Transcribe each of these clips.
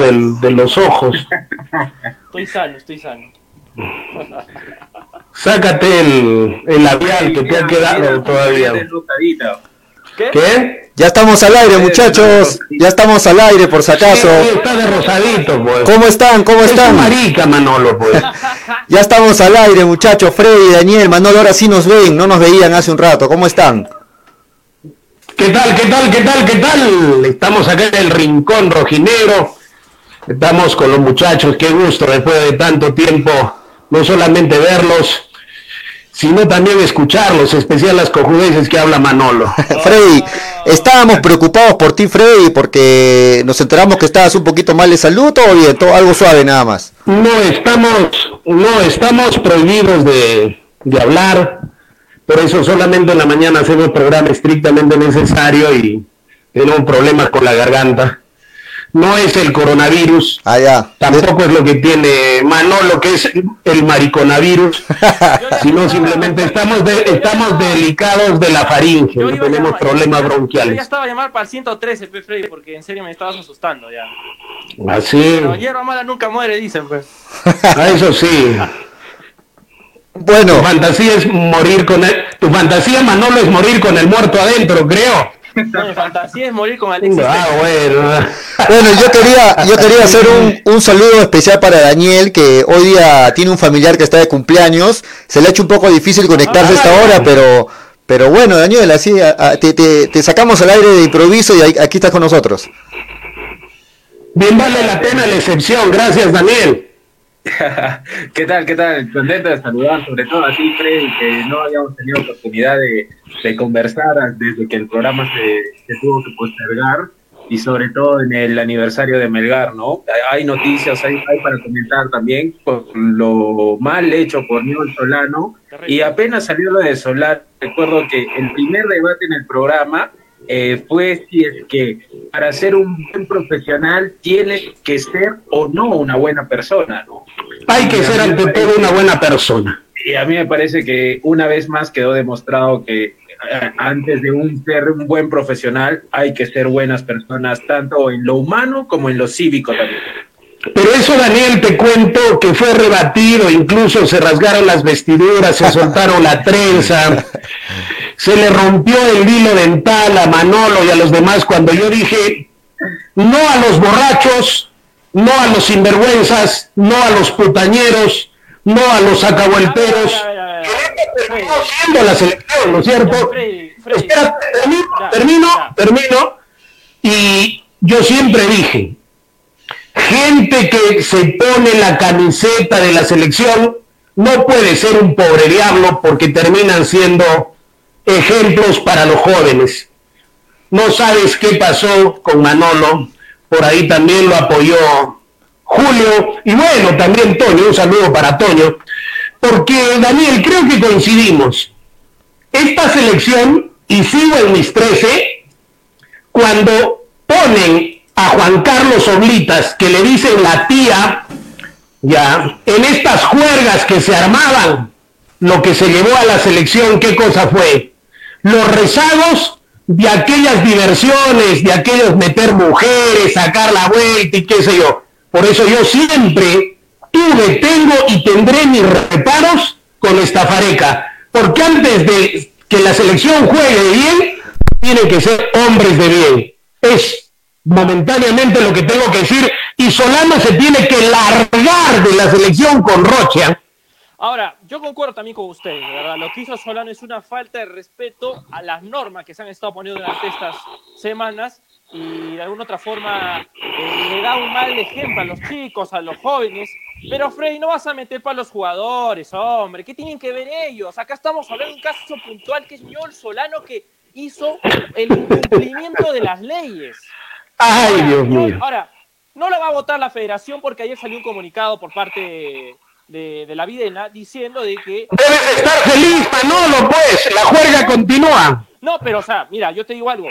pelo de los ojos. Estoy sano, estoy sano. Sácate el, el labial que te ha quedado todavía. ¿Qué? Ya estamos al aire, muchachos. Ya estamos al aire, por si acaso. está de rosadito, pues. ¿Cómo están? ¿Cómo están? marica, Manolo, pues. ya estamos al aire, muchachos. Freddy, Daniel, Manolo, ahora sí nos ven. No nos veían hace un rato. ¿Cómo están? ¿Qué tal, qué tal, qué tal, qué tal? Estamos acá en el Rincón Rojinegro. Estamos con los muchachos. Qué gusto después de tanto tiempo. No solamente verlos, sino también escucharlos, especial las cojudeces que habla Manolo. Freddy, estábamos preocupados por ti, Freddy, porque nos enteramos que estabas un poquito mal de salud, o bien, todo, algo suave nada más. No estamos, no estamos prohibidos de, de hablar, por eso solamente en la mañana hacemos programa estrictamente necesario y tenemos problemas con la garganta no es el coronavirus. Ah, Tampoco es lo que tiene Manolo, que es el mariconavirus, sino simplemente estamos estamos delicados de la faringe, tenemos problemas bronquiales. Yo ya estaba a llamar para el 113, Freddy, porque en serio me estabas asustando ya. Así. Pero hierba mala nunca muere, dicen, pues. Ah, eso sí. Bueno. Tu fantasía es morir con el, tu fantasía, Manolo, es morir con el muerto adentro, creo. No, fantasía es morir con Alexis. Ah, bueno. bueno, yo quería, yo quería hacer un, un, saludo especial para Daniel, que hoy día tiene un familiar que está de cumpleaños. Se le ha hecho un poco difícil conectarse a esta ah, hora, pero, pero bueno, Daniel, así te, te, te, sacamos al aire de improviso y aquí estás con nosotros. Bien vale la pena la excepción, gracias Daniel. ¿Qué tal? ¿Qué tal? Contento de saludar, sobre todo así, Freddy, que no habíamos tenido oportunidad de, conversar desde que el programa se, tuvo que postergar y sobre todo en el aniversario de Melgar, ¿no? Hay noticias, hay, hay para comentar también por lo mal hecho por Newell Solano y apenas salió lo de Solar, recuerdo que el primer debate en el programa eh, fue si es que para ser un buen profesional tiene que ser o no una buena persona, ¿no? Hay que ser ante todo una buena persona. Y a mí me parece que una vez más quedó demostrado que eh, antes de un ser un buen profesional hay que ser buenas personas, tanto en lo humano como en lo cívico también. Pero eso, Daniel, te cuento que fue rebatido, incluso se rasgaron las vestiduras, se soltaron la trenza, se le rompió el hilo dental a Manolo y a los demás cuando yo dije, no a los borrachos, no a los sinvergüenzas, no a los putañeros, no a los acabuelteros. terminó siendo la selección, ¿no es cierto? Espera, termino, termino, termino. Y yo siempre dije, gente que se pone la camiseta de la selección no puede ser un pobre diablo porque terminan siendo ejemplos para los jóvenes. No sabes qué pasó con Manolo, por ahí también lo apoyó Julio, y bueno, también Toño, un saludo para Toño, porque Daniel, creo que coincidimos. Esta selección, y sigo en mis 13, cuando ponen a Juan Carlos Oblitas, que le dicen la tía, ya, en estas juergas que se armaban, lo que se llevó a la selección, ¿qué cosa fue? Los rezagos de aquellas diversiones, de aquellos meter mujeres, sacar la vuelta y qué sé yo. Por eso yo siempre tuve, tengo y tendré mis reparos con esta fareca. Porque antes de que la selección juegue bien, tienen que ser hombres de bien. Es momentáneamente lo que tengo que decir. Y Solano se tiene que largar de la selección con Rocha Ahora, yo concuerdo también con ustedes, ¿verdad? Lo que hizo Solano es una falta de respeto a las normas que se han estado poniendo durante estas semanas y de alguna otra forma eh, le da un mal ejemplo a los chicos, a los jóvenes. Pero Freddy, no vas a meter para los jugadores, hombre. ¿Qué tienen que ver ellos? Acá estamos hablando de un caso puntual que es Ñol Solano que hizo el incumplimiento de las leyes. Ay, Dios mío. Ahora, no lo va a votar la federación porque ayer salió un comunicado por parte de, la Videna diciendo de que... Debes estar feliz, Manolo, pues, la juerga continúa. No, pero o sea, mira, yo te digo algo.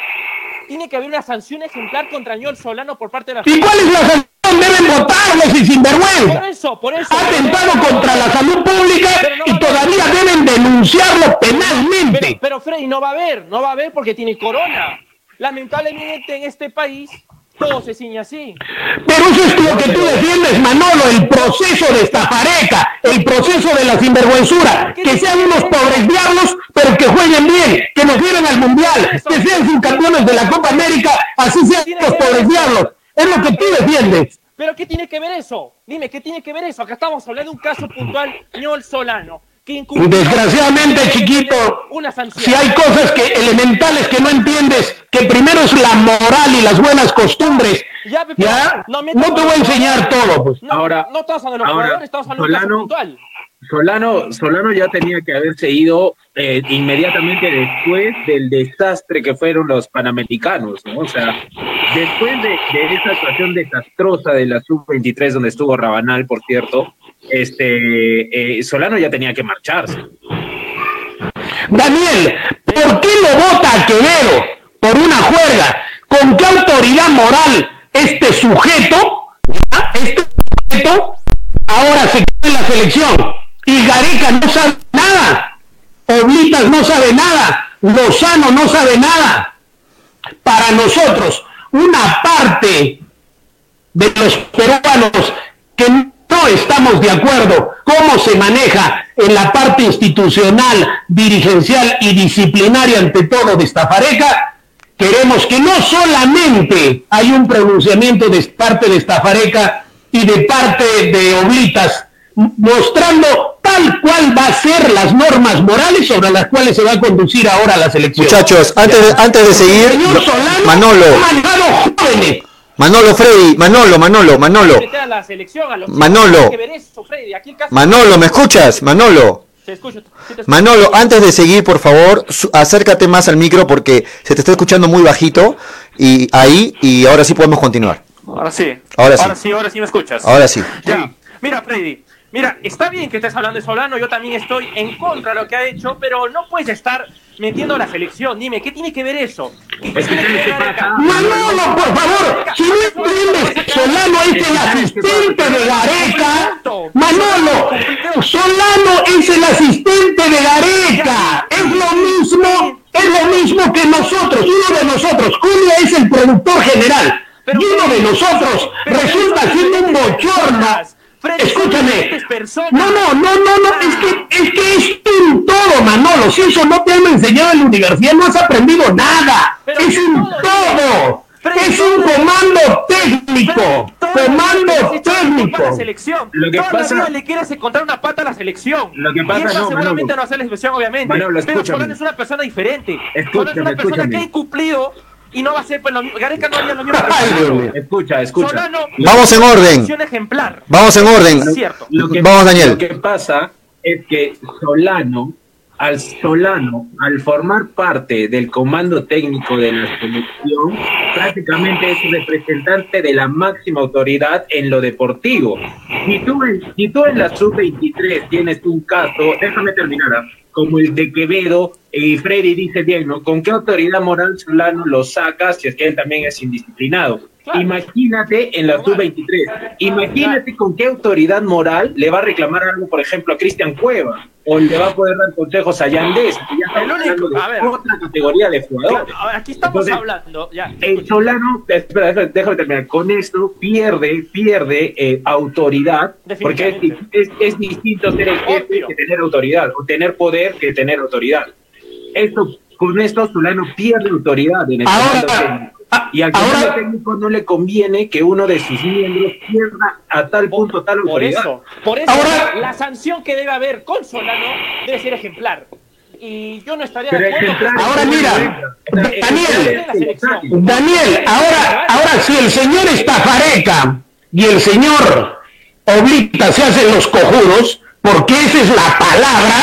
Tiene que haber una sanción ejemplar contra Ñol Solano por parte de la... ¿Y cuál es la sanción? Deben votarlos y sinvergüenza. Por eso, por eso. Atentado contra la salud pública y todavía deben denunciarlo penalmente. Pero, pero Freddy, no va a haber, no va a haber porque tiene corona. Lamentablemente en este país todo se ciña así. Pero eso es lo que tú defiendes, Manolo, el proceso de estafareca, el proceso de la sinvergüenzura, que sean unos pobres diablos, pero que jueguen bien, que nos lleven al mundial, que sean subcampeones de la Copa América, así sean los pobres diablos. Es lo que tú defiendes. ¿Pero qué tiene que ver eso? Dime, ¿qué tiene que ver eso? Acá estamos hablando de un caso puntual, Ñol Solano. Desgraciadamente, chiquito, si hay cosas que elementales que no entiendes, que primero es la moral y las buenas costumbres, ya, no, te voy a enseñar todo. Pues. ahora, no estamos hablando de los jugadores, estamos hablando de puntual. Solano, Solano ya tenía que haberse ido eh, inmediatamente después del desastre que fueron los panamericanos, ¿no? O sea, después de, esa actuación desastrosa de la sub-23 donde estuvo Rabanal, por cierto, este eh, Solano ya tenía que marcharse. Daniel, ¿por qué lo vota a Quevedo por una juerga? ¿Con qué autoridad moral este sujeto, este sujeto, ahora se queda en la selección? Y Gareca no sabe nada, Oblitas no sabe nada, Lozano no sabe nada. Para nosotros, una parte de los peruanos que no estamos de acuerdo cómo se maneja en la parte institucional, dirigencial y disciplinaria ante todo de esta pareja, queremos que no solamente hay un pronunciamiento de parte de esta pareja y de parte de Oblitas, mostrando tal cual va a ser las normas morales sobre las cuales se va a conducir ahora la selección. Muchachos, antes de, antes de seguir, Manolo. Manolo Freddy, Manolo, Manolo, Manolo. Manolo. Manolo, ¿me escuchas? Manolo. Manolo, antes de seguir, por favor, acércate más al micro porque se te está escuchando muy bajito y ahí y ahora sí podemos continuar. Ahora sí. Ahora sí. Ahora sí, ahora sí me escuchas. Ahora sí. Ya. Mira, Freddy, Mira, está bien que estés hablando de Solano, yo también estoy en contra de lo que ha hecho, pero no puedes estar metiendo la selección. Dime, ¿qué tiene que ver eso? ¿Qué tiene que ver Manolo, por favor, si no entiendes, Solano es el asistente de Gareca. Manolo, Solano es el asistente de Gareca. Es lo mismo, es lo mismo que nosotros, uno de nosotros. Julio es el productor general. Y uno de nosotros resulta siendo un bochorno Escúchame. No, no, no, no, no, es que es que es un todo, Manolo. Si eso no te han enseñado en la universidad, no has aprendido nada. es un todo. Es un comando técnico. Comando técnico. selección. Lo que pasa le quieres encontrar una pata a la selección. Lo que pasa y eso seguramente no hace la selección, obviamente. pero Solano es una persona diferente. Es una persona que ha incumplido y no va a ser pues, lo mismo. Gareca no haría lo mismo. escucha, escucha. Solano, Vamos en orden. Ejemplar. Vamos en orden. Es cierto. Lo que, Vamos, Daniel. Lo que pasa es que Solano, al Solano, al formar parte del comando técnico de la selección, prácticamente es representante de la máxima autoridad en lo deportivo. Si tú, si tú en la sub-23 tienes un caso, déjame terminar, ¿ah? Como el de Quevedo, y Freddy dice bien, ¿no? ¿Con qué autoridad moral Solano lo saca si es que él también es indisciplinado? Imagínate en la sub-23, imagínate con qué autoridad moral le va a reclamar algo, por ejemplo, a Cristian Cueva, o le va a poder dar consejos a Yandés, que ya está hablando de otra categoría de jugadores. aquí estamos hablando, ya. El Solano, espera, déjame, terminar, con esto pierde, pierde eh, autoridad, porque es, es, distinto ser el jefe que tener autoridad, o tener poder que tener autoridad. Esto, con esto Solano pierde autoridad en el Ahora, y al ahora, técnico no le conviene que uno de sus miembros pierda a tal punto tal autoridad. Por eso, por eso ahora, la sanción que debe haber con Solano debe ser ejemplar. Y yo no estaría de acuerdo. Ahora mira, Daniel, Daniel, ahora, ahora si el señor Estafareca y el señor Oblita se hacen los cojudos, porque esa es la palabra,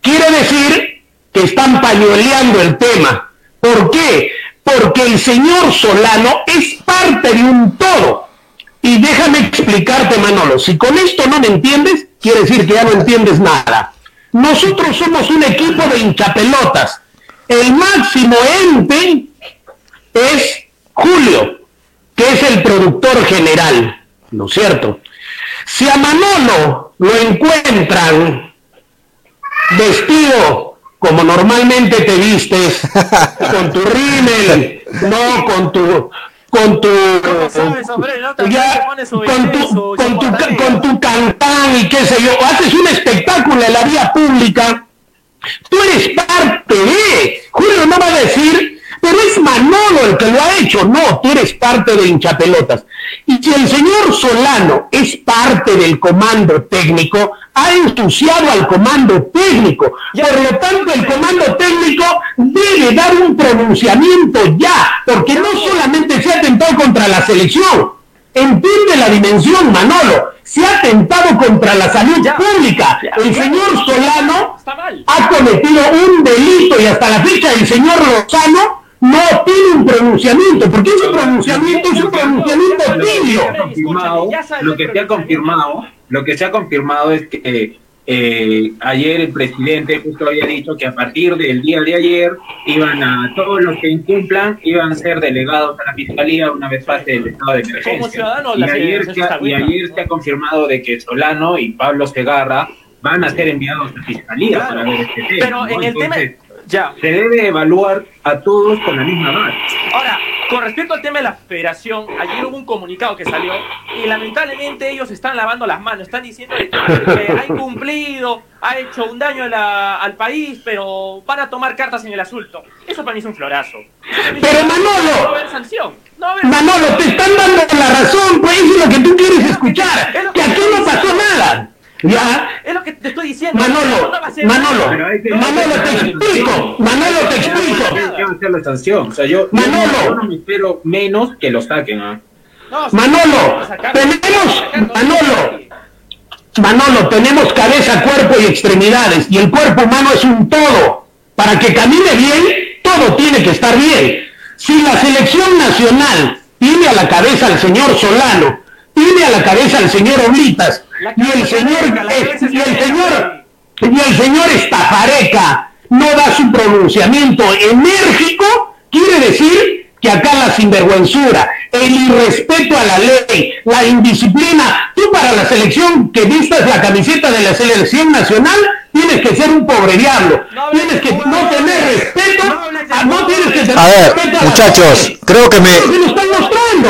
quiere decir que están pañueleando el tema. ¿Por qué? Porque el señor Solano es parte de un todo. Y déjame explicarte, Manolo, si con esto no me entiendes, quiere decir que ya no entiendes nada. Nosotros somos un equipo de hinchapelotas. El máximo ente es Julio, que es el productor general, ¿no es cierto? Si a Manolo lo encuentran vestido como normalmente te vistes, con tu rímel, no con tu, con tu, con tu, su- con tu, su ca- con tu cantán y qué sé yo, haces un espectáculo en la vía pública, tú eres parte de, Julio no va a decir, pero es Manolo el que lo ha hecho, no, tú eres parte de hinchapelotas. Y si el señor Solano es parte del comando técnico, ha ensuciado al comando técnico. Por lo tanto, el comando técnico debe dar un pronunciamiento ya, porque no solamente se ha atentado contra la selección, entiende la dimensión, Manolo, se ha atentado contra la salud Ya. pública. Ya. El señor Solano ha cometido un delito y hasta la fecha el señor Lozano no tiene un pronunciamiento, porque ese pronunciamiento es un pronunciamiento tibio. lo que se ha confirmado, lo que se ha confirmado es que eh, ayer el presidente justo había dicho que a partir del día de ayer iban a todos los que incumplan iban a ser delegados a la fiscalía una vez pase el estado de emergencia. Y, ayer se ha, y ayer se ha confirmado de que Solano y Pablo Segarra van a ser enviados a la fiscalía Claro. para ver este tema. Pero ¿no? en el tema. Ya. se debe evaluar a todos con la misma base. Ahora, con respecto al tema de la federación, ayer hubo un comunicado que salió y lamentablemente ellos están lavando las manos, están diciendo que, ha incumplido, ha hecho un daño a la- al país, pero van a tomar cartas en el asunto. Eso para mí es un florazo. Pero un. Manolo, no va a haber sanción. No va a haber Manolo, te están dando la razón, pues eso es lo que tú quieres escuchar, que aquí no pasó nada. ¿Ya? Es lo que te estoy diciendo. Manolo, Manolo, Manolo, te explico, Manolo, te explico. Manolo. no- yo no me espero menos que lo saquen. ¿ah? Manolo, tenemos. Manolo, Manolo, tenemos cabeza, cuerpo y extremidades, y el cuerpo humano es un todo. Para que camine bien, todo tiene que estar bien. Si la selección nacional tiene a la cabeza al señor Solano, tiene a la cabeza al señor Oblitas, y el señor, es y el señor, y el señor Estafareca no da su pronunciamiento enérgico, quiere decir que acá la sinvergüenzura, el irrespeto a la ley, la indisciplina, tú para la selección que vistas la camiseta de la selección nacional, tienes que ser un pobre diablo, No tienes que no tener respeto, no a- tienes que tener A ver, respeto a muchachos, creo que me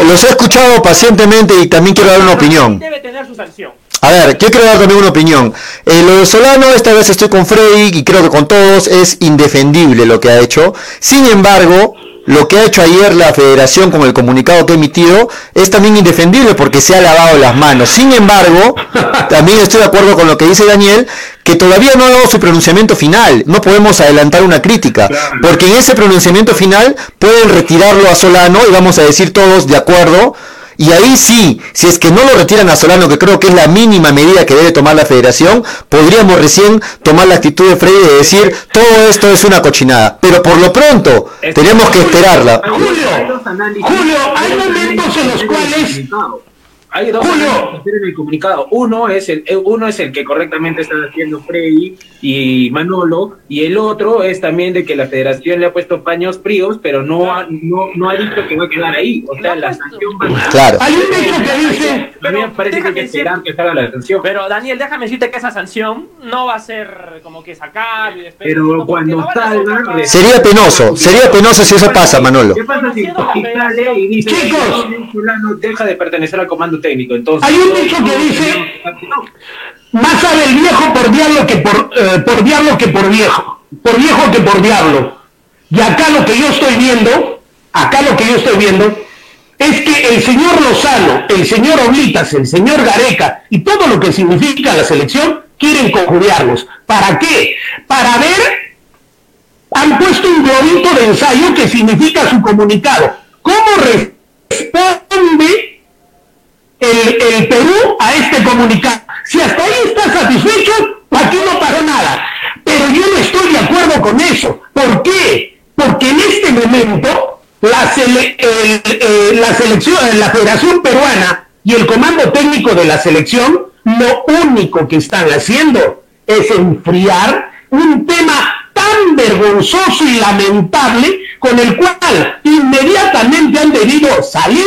los he escuchado pacientemente y también quiero dar una opinión. Debe tener su sanción. A ver, yo quiero dar también una opinión. Eh, lo de Solano, esta vez estoy con Freddy y creo que con todos es indefendible lo que ha hecho. Sin embargo, lo que ha hecho ayer la federación con el comunicado que ha emitido es también indefendible porque se ha lavado las manos. Sin embargo, también estoy de acuerdo con lo que dice Daniel, que todavía no ha dado su pronunciamiento final. No podemos adelantar una crítica, porque en ese pronunciamiento final pueden retirarlo a Solano y vamos a decir todos de acuerdo. Y ahí sí, si es que no lo retiran a Solano, que creo que es la mínima medida que debe tomar la federación, podríamos recién tomar la actitud de Freddy de decir todo esto es una cochinada. Pero por lo pronto, tenemos que esperarla. Julio, Julio, hay momentos en los cuales- Hay dos Julio. que en el comunicado. Uno es el eh, uno es el que correctamente están haciendo Freddy y Manolo y el otro es también de que la Federación le ha puesto paños fríos, pero no ha, no, no ha dicho que va a quedar ahí. O sea, la sanción va a Claro. Hay un dicho que dice, A mí me parece que hay que esperar que salga la sanción. Pero Daniel, déjame decirte que esa sanción no va a ser como que sacar y después. Pero cuando no salga, Sería penoso, sería penoso si eso pasa, Manolo. ¿Qué pasa si, y dice Chicos. que fulano deja de pertenecer al comando técnico? Entonces, Hay un dicho que dice- más sabe el viejo por diablo que por, eh, por diablo que por viejo, por viejo que por diablo. Y acá lo que yo estoy viendo, acá lo que yo estoy viendo, es que el señor Lozano, el señor Oblitas, el señor Gareca y todo lo que significa la selección, quieren conjuriarlos. ¿Para qué? Para ver, han puesto un globito de ensayo que significa su comunicado. ¿Cómo responde el, el Perú a este comunicado. Si hasta ahí está satisfecho, aquí no pasó nada. Pero yo no estoy de acuerdo con eso. ¿Por qué? Porque en este momento la, sele- el- eh, la selección, la Federación Peruana y el comando técnico de la selección, lo único que están haciendo es enfriar un tema tan vergonzoso y lamentable con el cual inmediatamente han debido salir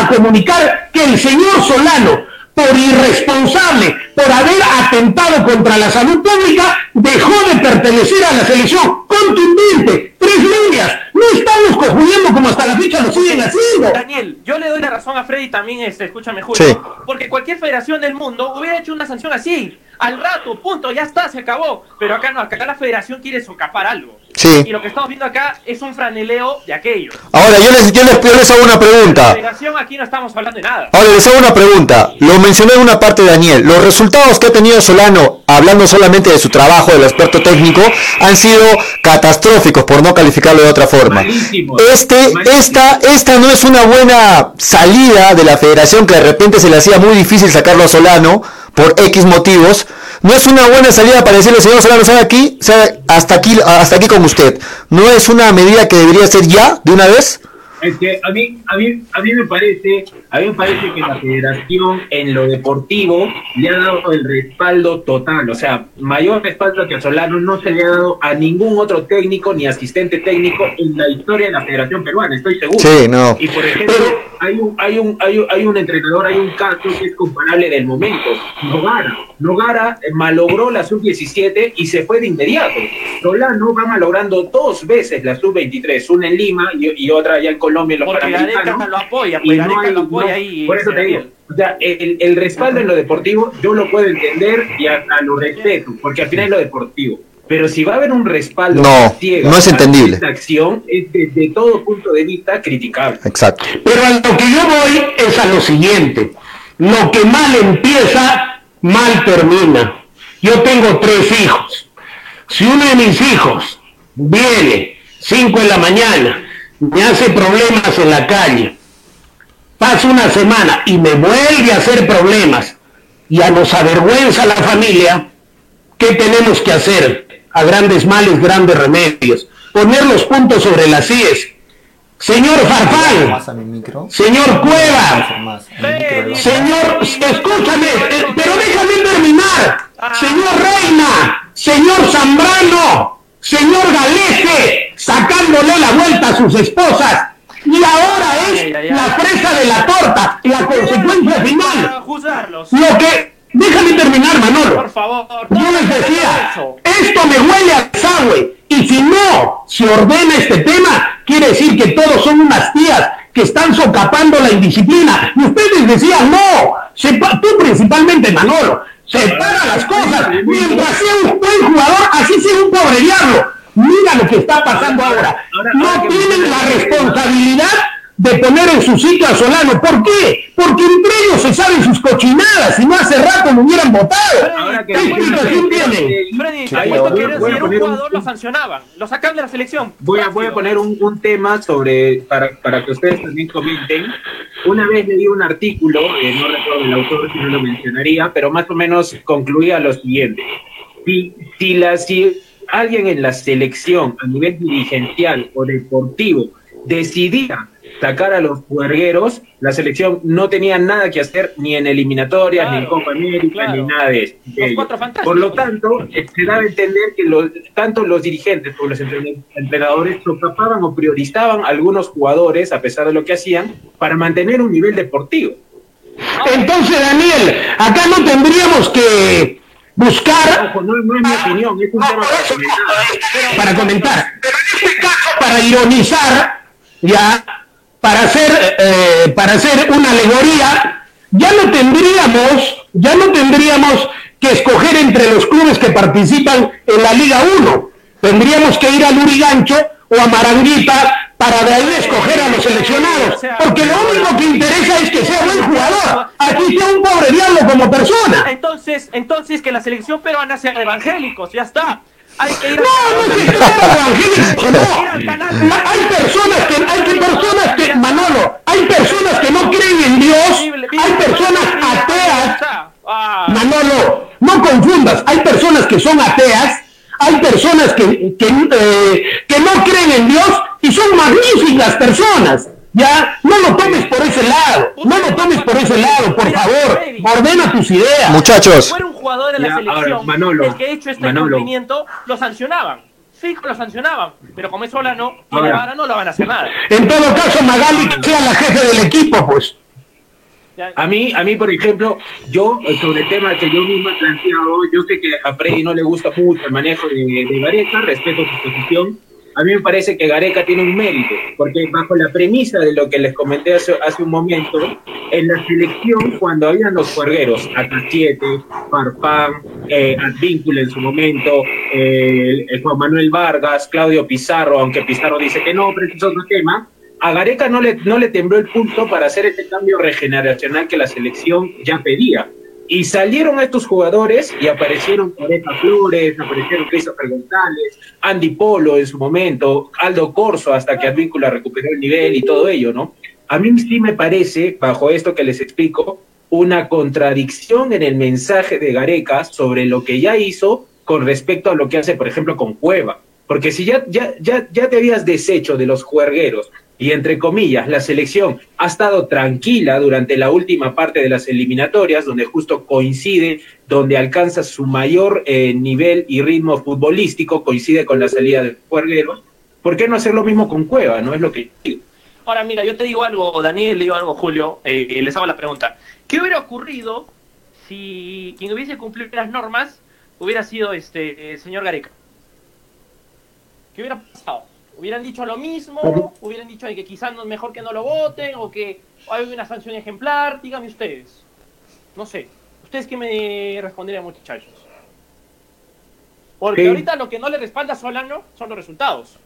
a comunicar que el señor Solano, por irresponsable, por haber atentado contra la salud pública, dejó de pertenecer a la selección. Contundente, tres líneas. No estamos cojudiendo como hasta la fecha lo siguen haciendo. Daniel, yo le doy la razón a Freddy también, este, escúchame Julio, Sí. porque cualquier federación del mundo hubiera hecho una sanción así, al rato, punto, ya está, se acabó. Pero acá no, acá la federación quiere socapar algo. Sí. Y lo que estamos viendo acá es un franeleo de aquello. Ahora, yo les, yo les, yo les hago una La pregunta. federación aquí no estamos hablando de nada. Ahora les hago una pregunta. Lo mencioné en una parte Daniel. Los resultados que ha tenido Solano, hablando solamente de su trabajo, del aspecto técnico, han sido catastróficos, por no calificarlo de otra forma. Malísimo. Este, Malísimo. esta, esta no es una buena salida de la federación que de repente se le hacía muy difícil sacarlo a Solano por X motivos. No es una buena salida para decirle, señor Solano, ¿sabe aquí? ¿Sabe? Hasta aquí, hasta aquí con usted. No es una medida que debería ser ya, de una vez. Es que a mí, a mí, a mí me parece, a mí me parece que la federación en lo deportivo le ha dado el respaldo total, o sea, mayor respaldo que a Solano no se le ha dado a ningún otro técnico ni asistente técnico en la historia de la Federación Peruana, estoy seguro. Sí, no. Y por ejemplo, hay un, hay un, hay un, hay un entrenador, hay un caso que es comparable del momento, Nogara. Nogara eh, malogró la sub-17 y se fue de inmediato. Solano va malogrando dos veces la sub-23, una en Lima y, y otra allá en Colombia en los Porque Gareca Panamericanos. lo apoya, Y pues no hay- lo apoya no, ahí. Por eso te digo, o sea, el, el respaldo en lo deportivo yo lo puedo entender y hasta lo respeto, porque al final es lo deportivo. Pero si va a haber un respaldo No, ciego no es entendible. esta acción, es desde todo punto de vista criticable. Exacto. Pero a lo que yo voy es a lo siguiente. Lo que mal empieza, mal termina. Yo tengo tres hijos. Si uno de mis hijos viene 5 de la mañana, me hace problemas en la calle, pasa una semana y me vuelve a hacer problemas, ya nos avergüenza la familia, ¿qué tenemos que hacer? A grandes males, grandes remedios. Poner los puntos sobre las IES. Señor Farfán, a señor Cueva, Señor, escúchame, eh, pero déjame terminar. Señor Reina, señor Zambrano, señor Galese, sacándole la vuelta a sus esposas. Y ahora es Ay, ay, ay. la fresa de la torta, la consecuencia final. Lo que... Déjame terminar, Manolo. Por favor. Yo les decía, esto me huele a desagüe. Y si no se ordena este tema, quiere decir que todos son unas tías que están socapando la indisciplina. Y ustedes decían, no, sepa- tú principalmente, Manolo, separa las cosas. Mientras sea un buen jugador, así sea un pobre diablo. Mira lo que está pasando ahora. No tienen la responsabilidad de poner en su sitio a Solano. ¿Por qué? Porque entre ellos se saben sus cochinadas. Si no hace rato lo hubieran votado. Ahora que ¿Qué explicación tienen? Freddy, Sí, ahí voy a- esto quiere voy a decir un jugador lo sancionaban, lo sacaban de la selección. Voy a, voy a poner un, un tema sobre, para, para que ustedes también comenten. Una vez leí un artículo, eh, no recuerdo el autor si no lo mencionaría, pero más o menos concluía lo siguiente. Si, si, la, si alguien en la selección a nivel dirigencial o deportivo decidía sacar a los puergueros, la selección no tenía nada que hacer ni en eliminatorias, ni en Copa América, claro. ni nada de eso. Los cuatro fantásticos. Por lo tanto, eh, se da a entender que los, tanto los dirigentes como los entre- entrenadores socapaban o priorizaban a algunos jugadores, a pesar de lo que hacían, para mantener un nivel deportivo. Entonces, Daniel, acá no tendríamos que buscar Ojo, no, no es mi opinión, es un tema para comentar. para comentar, pero en este caso para ironizar, ya, para hacer, eh, para hacer una alegoría, ya no tendríamos, ya no tendríamos que escoger entre los clubes que participan en la Liga 1. Tendríamos que ir a Lurigancho o a Maranguita para de ahí escoger a los seleccionados. Porque lo único que interesa es que sea buen jugador. Aquí sea un pobre diablo como persona. Entonces, entonces que la selección peruana sean evangélicos, ya está. Hay que ir a... No, no que no. Hay personas que, hay personas que, Manolo, hay personas que no creen en Dios, hay personas ateas, Ah, Manolo, no confundas, hay personas que son ateas, hay personas que, que, eh, que no creen en Dios y son magníficas personas. Ya, no lo tomes por ese lado, no lo tomes por ese lado, por favor, ordena tus ideas. si Muchachos, fuera un jugador de la Ya, selección ahora, Manolo, el que ha hecho este Manolo. incumplimiento, lo sancionaban. Fijo, lo sancionaban. Pero como es Solano y Ahora. Guevara no lo van a hacer nada. En todo caso, Magali que sea la jefe del equipo, pues. A mí, a mí, por ejemplo, yo, sobre el tema que yo mismo he planteado, yo sé que a Freddy no le gusta mucho el manejo de, de Gareca, respeto su posición, a mí me parece que Gareca tiene un mérito, porque bajo la premisa de lo que les comenté hace, hace un momento, en la selección, cuando habían los juergueros, Atachiete, Farfán, eh, Advíncula en su momento, eh, Juan Manuel Vargas, Claudio Pizarro, aunque Pizarro dice que no, pero es otro tema, a Gareca no le, no le tembló el punto para hacer este cambio regeneracional que la selección ya pedía. Y salieron estos jugadores y aparecieron Coreca Flores, aparecieron Christopher González, Andy Polo en su momento, Aldo Corso hasta que Advíncula recuperó el nivel y todo ello, ¿no? A mí sí me parece, bajo esto que les explico, una contradicción en el mensaje de Gareca sobre lo que ya hizo con respecto a lo que hace, por ejemplo, con Cueva. Porque si ya, ya, ya, ya te habías deshecho de los juergueros y entre comillas, la selección ha estado tranquila durante la última parte de las eliminatorias, donde justo coincide, donde alcanza su mayor eh, nivel y ritmo futbolístico, coincide con la salida de Juerguero. ¿Por qué no hacer lo mismo con Cueva? No es lo que digo. Ahora, mira, yo te digo algo, Daniel, le digo algo, Julio, eh, les hago la pregunta. ¿Qué hubiera ocurrido si quien hubiese cumplido las normas hubiera sido este el señor Gareca? ¿Qué hubiera pasado? Hubieran dicho lo mismo, hubieran dicho que quizás no es mejor que no lo voten o que hay una sanción ejemplar, díganme ustedes. No sé, ¿ustedes qué me responderían muchachos? Porque ahorita lo que no le respalda a Solano son los resultados.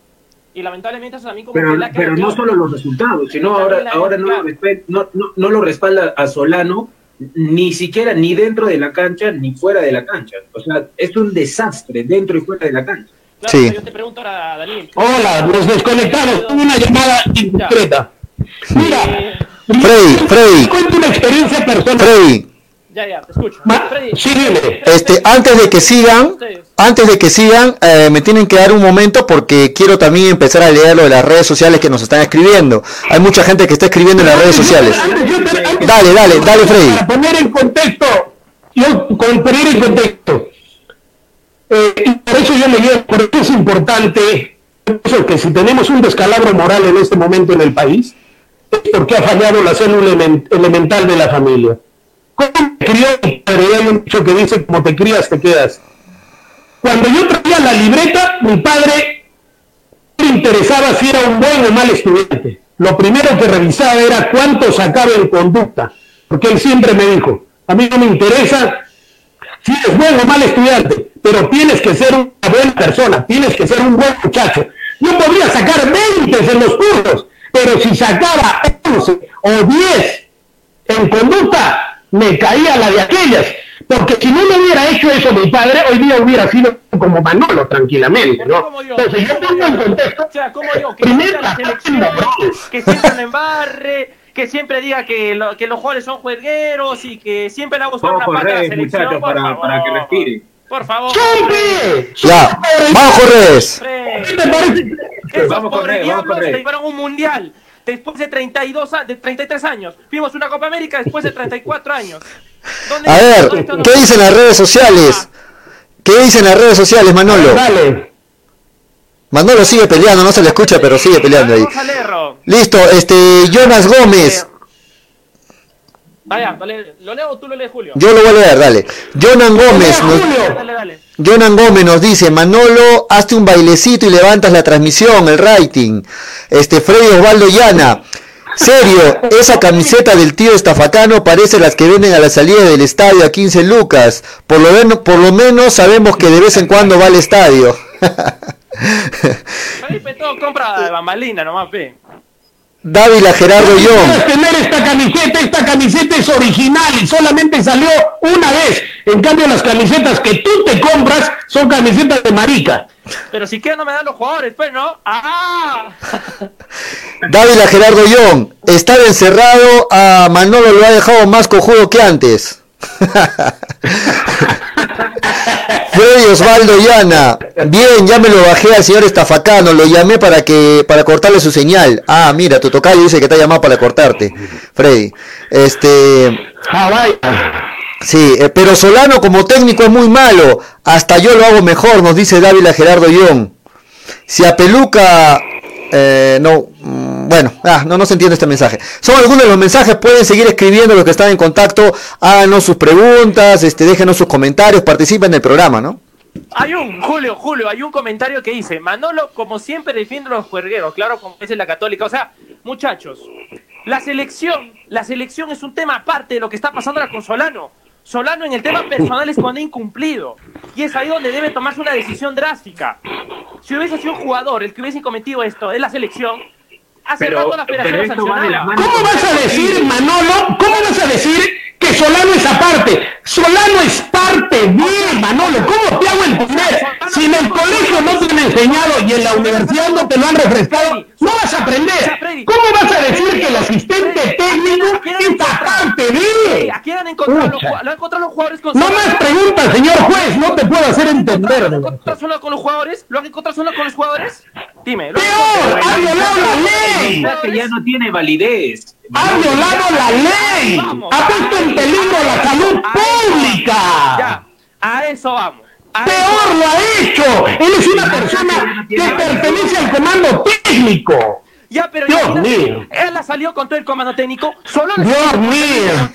Y lamentablemente eso también como pero, pero no solo los resultados, sino ahora, ahora no, lo no, no, lo respalda a Solano ni siquiera ni dentro de la cancha ni fuera de la cancha. O sea, es un desastre dentro y fuera de la cancha sí. Yo te pregunto ahora, Daniel. Hola, nos desconectamos. Una llamada indiscreta. Mira, Freddy, Freddy. Cuento una experiencia personal. Freddy. Ya, ya, te escucho. Freddy. Sí, dime. Este, antes de que sigan, antes de que sigan, eh, me tienen que dar un momento porque quiero también empezar a leer lo de las redes sociales que nos están escribiendo. Hay mucha gente que está escribiendo en las redes sociales. Dale, dale, dale, Freddy. Para poner en contexto, yo, con poner en contexto, eh, por eso yo le digo, por eso es importante eso que si tenemos un descalabro moral en este momento en el país, es porque ha fallado la célula elemental de la familia. ¿Cómo crió dice, como te crías, te quedas. Cuando yo traía la libreta, mi padre le interesaba si era un buen o mal estudiante. Lo primero que revisaba era cuánto sacaba en conducta, porque él siempre me dijo, a mí no me interesa si eres buen o mal estudiante, pero tienes que ser una buena persona, tienes que ser un buen muchacho. Yo podría sacar 20 en los cursos, pero si sacaba 11 o 10 en conducta, me caía la de aquellas. Porque si no me hubiera hecho eso mi padre, hoy día hubiera sido como Manolo, tranquilamente, ¿no? Entonces yo pongo en contexto, o sea, como yo, que primero la selección, que siempre me embarre, que siempre diga que, que los jugadores son juegueros y que siempre le ha gustado una parte de la selección, para, para que respire. Por favor. Ya, vamos Corredes. Vamos Corredes. llevaron un mundial después de 32 de 33 años. Fuimos una Copa América después de 34 años. A ver, ¿qué dicen las redes sociales? ¿Qué dicen las redes sociales, Manolo? Dale. Manolo sigue peleando, no se le escucha, pero sigue peleando ahí. Listo, este, Jonas Gómez. Vaya, ¿lo leo o tú lo lees, Julio? Yo lo voy a leer, dale. Jonan Gómez, nos, Jonan Gómez nos dice, Manolo, hazte un bailecito y levantas la transmisión, el rating. Este, Freddy Osvaldo Llana. Serio, esa camiseta del tío estafacano parece las que venden a la salida del estadio a 15 lucas. Por lo, menos, por lo menos sabemos que de vez en cuando va al estadio. Felipe, todo compra de bambalina nomás, pe. Dávila Gerardo Young. tener esta camiseta, esta camiseta es original y solamente salió una vez. En cambio, las camisetas que tú te compras son camisetas de marica. Pero si quieres no me dan los jugadores, pues, ¿no? ¡Ah! Dávila Gerardo Young. Estar encerrado a Manolo lo ha dejado más cojudo que antes. Freddy Osvaldo Llana. Bien, ya me lo bajé al señor Estafacano, lo llamé para que para cortarle su señal. Ah, mira, tu tocayo dice que te ha llamado para cortarte. Freddy. Este ah, Sí, eh, pero Solano como técnico es muy malo. Hasta yo lo hago mejor, nos dice Dávila Gerardo Young. Si a Peluca eh, no, mm, bueno, ah, no, no se entiende este mensaje. Son algunos de los mensajes, pueden seguir escribiendo los que están en contacto, háganos sus preguntas, este, déjenos sus comentarios, participen en el programa, ¿no? Hay un, Julio, Julio, hay un comentario que dice, Manolo, como siempre, defiende los juergueros, claro, como es la católica. O sea, muchachos, la selección, la selección es un tema aparte de lo que está pasando ahora con Solano. Solano en el tema personal es cuando ha incumplido. Y es ahí donde debe tomarse una decisión drástica. Si hubiese sido un jugador el que hubiese cometido esto en la selección, hace Pero- rato la federación lo sancionaba. ¿Cómo vas a decir, Manolo? ¿Cómo vas a decir que Solano es aparte? Solano es parte de Manolo. ¿Cómo te hago entender? Si en el colegio no te han enseñado y en la universidad no te lo han refrescado, no vas a aprender. ¿Cómo vas a decir que el asistente técnico es aparte de? Aquí han encontrado, los, Pucha. ju- lo han encontrado los jugadores con No más preguntas, señor juez, no te puedo hacer ¿Lo han entender. encontrado solo con los jugadores? ¿Lo han encontrado solo con los jugadores? Dime. ¿lo han Peor, ha violado la ley. que ya no tiene validez. Ha violado la ley. Ha puesto en peligro la salud pública. Ya, a eso vamos. Peor lo ha hecho. Él es una persona que pertenece al comando técnico. Ya, pero Dios imagínate, mío. con todo el comando técnico. Solo le- Dios mío.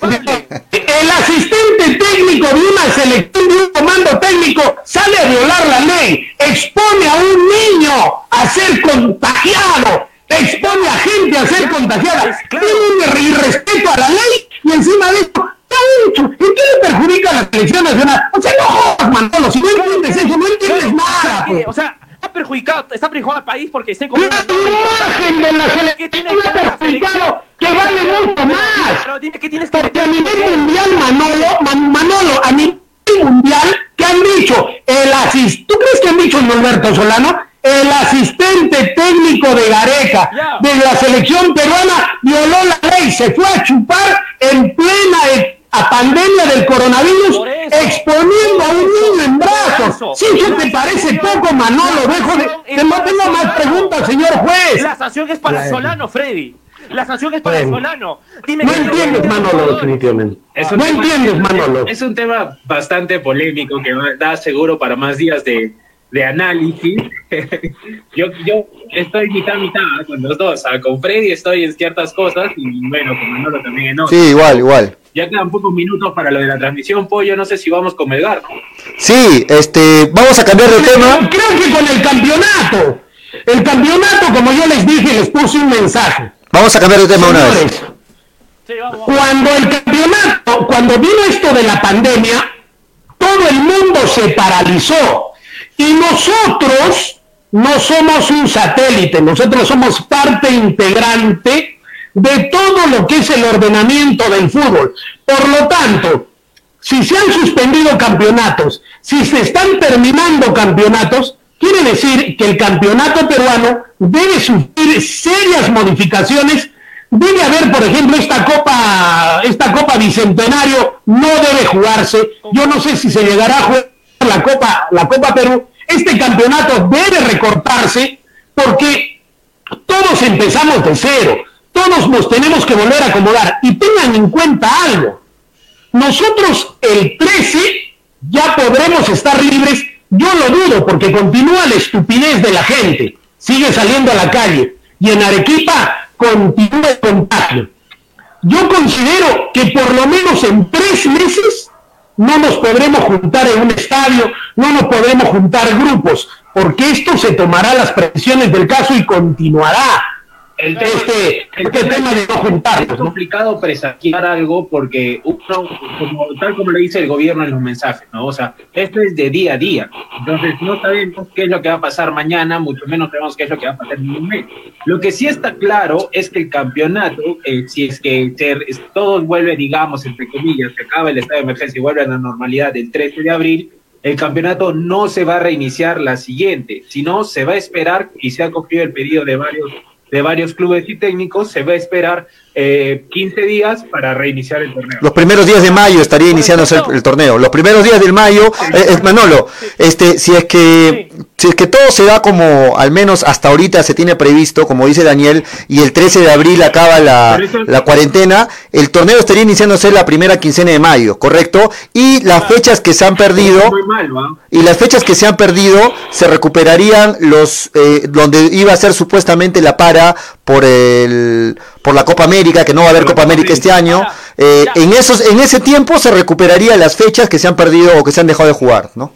El asistente técnico de una selección de un comando técnico sale a violar la ley. Expone a un niño a ser contagiado. Expone a gente a ser contagiada. Tiene un irrespeto a la ley y encima de esto. ¿qué ha hecho? ¿En qué le perjudica a la selección nacional? O sea, no jodas, Manolo, si no entiendes eso, no entiendes nada. pues. O sea, está perjudicado, está perjudicado al país porque está en La imagen de la selección es perjudicado que vale mucho más. Pero dime qué tienes que Porque a nivel mundial, Manolo, Man- Manolo, a nivel mundial, ¿qué han dicho? El asist ¿Tú crees que han dicho Norberto Solano? El asistente técnico de Gareca, de la selección peruana, violó la ley, se fue a chupar en plena a pandemia del coronavirus, exponiendo a un niño en brazos. Si eso te parece poco, Manolo, dejo de... Que no tengo más preguntas, señor juez. La sanción es para. Solano, Freddy. La sanción es para Bueno. Solano. Dime No entiendes, Manolo, definitivamente. No tema- entiendes, Manolo. Es un tema bastante polémico que va- da seguro para más días de, de análisis. yo, yo estoy mitad mitad con los dos. Con Freddy estoy en ciertas cosas y bueno, con Manolo también en otras. Sí, igual, igual. Ya quedan pocos minutos para lo de la transmisión, Pollo. No sé si vamos con Melgar, ¿no? Sí, este, vamos a cambiar de tema. Creo que con el campeonato. El campeonato, como yo les dije, les puse un mensaje. Vamos a cambiar de tema una vez. Señores, Sí, vamos, vamos. cuando el campeonato, cuando vino esto de la pandemia, todo el mundo se paralizó. Y nosotros no somos un satélite, nosotros somos parte integrante de todo lo que es el ordenamiento del fútbol. Por lo tanto, si se han suspendido campeonatos, si se están terminando campeonatos, quiere decir que el campeonato peruano debe sufrir serias modificaciones. Debe haber, por ejemplo, esta copa, esta copa bicentenario no debe jugarse. Yo no sé si se llegará a jugar la copa, la Copa Perú. Este campeonato debe recortarse porque todos empezamos de cero. Todos nos tenemos que volver a acomodar. Y tengan en cuenta algo. Nosotros el 13 ya podremos estar libres. Yo lo dudo porque continúa la estupidez de la gente. Sigue saliendo a la calle. Y en Arequipa continúa el contagio. Yo considero que por lo menos en tres meses no nos podremos juntar en un estadio, no nos podremos juntar grupos, porque esto se tomará las presiones del caso y continuará el, este, este tema de no Es complicado presagiar algo porque uno, como, tal como le dice el gobierno en los mensajes, ¿no? O sea, esto es de día a día. Entonces no sabemos qué es lo que va a pasar mañana, mucho menos sabemos qué es lo que va a pasar en un mes. Lo que sí está claro es que el campeonato, eh, si es que se- todo vuelve, digamos, entre comillas, que acaba el estado de emergencia y vuelve a la normalidad el 13 de abril, el campeonato no se va a reiniciar la siguiente, sino se va a esperar, y se ha cogido el pedido de varios de varios clubes y técnicos, se va a esperar eh, 15 días para reiniciar el torneo. Los primeros días de mayo estaría iniciándose el, el torneo. Los primeros días del mayo, eh, eh, Manolo, este, si es que si es que todo se da como al menos hasta ahorita se tiene previsto, como dice Daniel, y el 13 de abril acaba la, la cuarentena, el torneo estaría iniciándose la primera quincena de mayo, ¿correcto? Y las fechas que se han perdido y las fechas que se han perdido se recuperarían los eh, donde iba a ser supuestamente la para por el por la Copa América que no va a haber Copa América este año eh, en esos en ese tiempo se recuperarían las fechas que se han perdido o que se han dejado de jugar no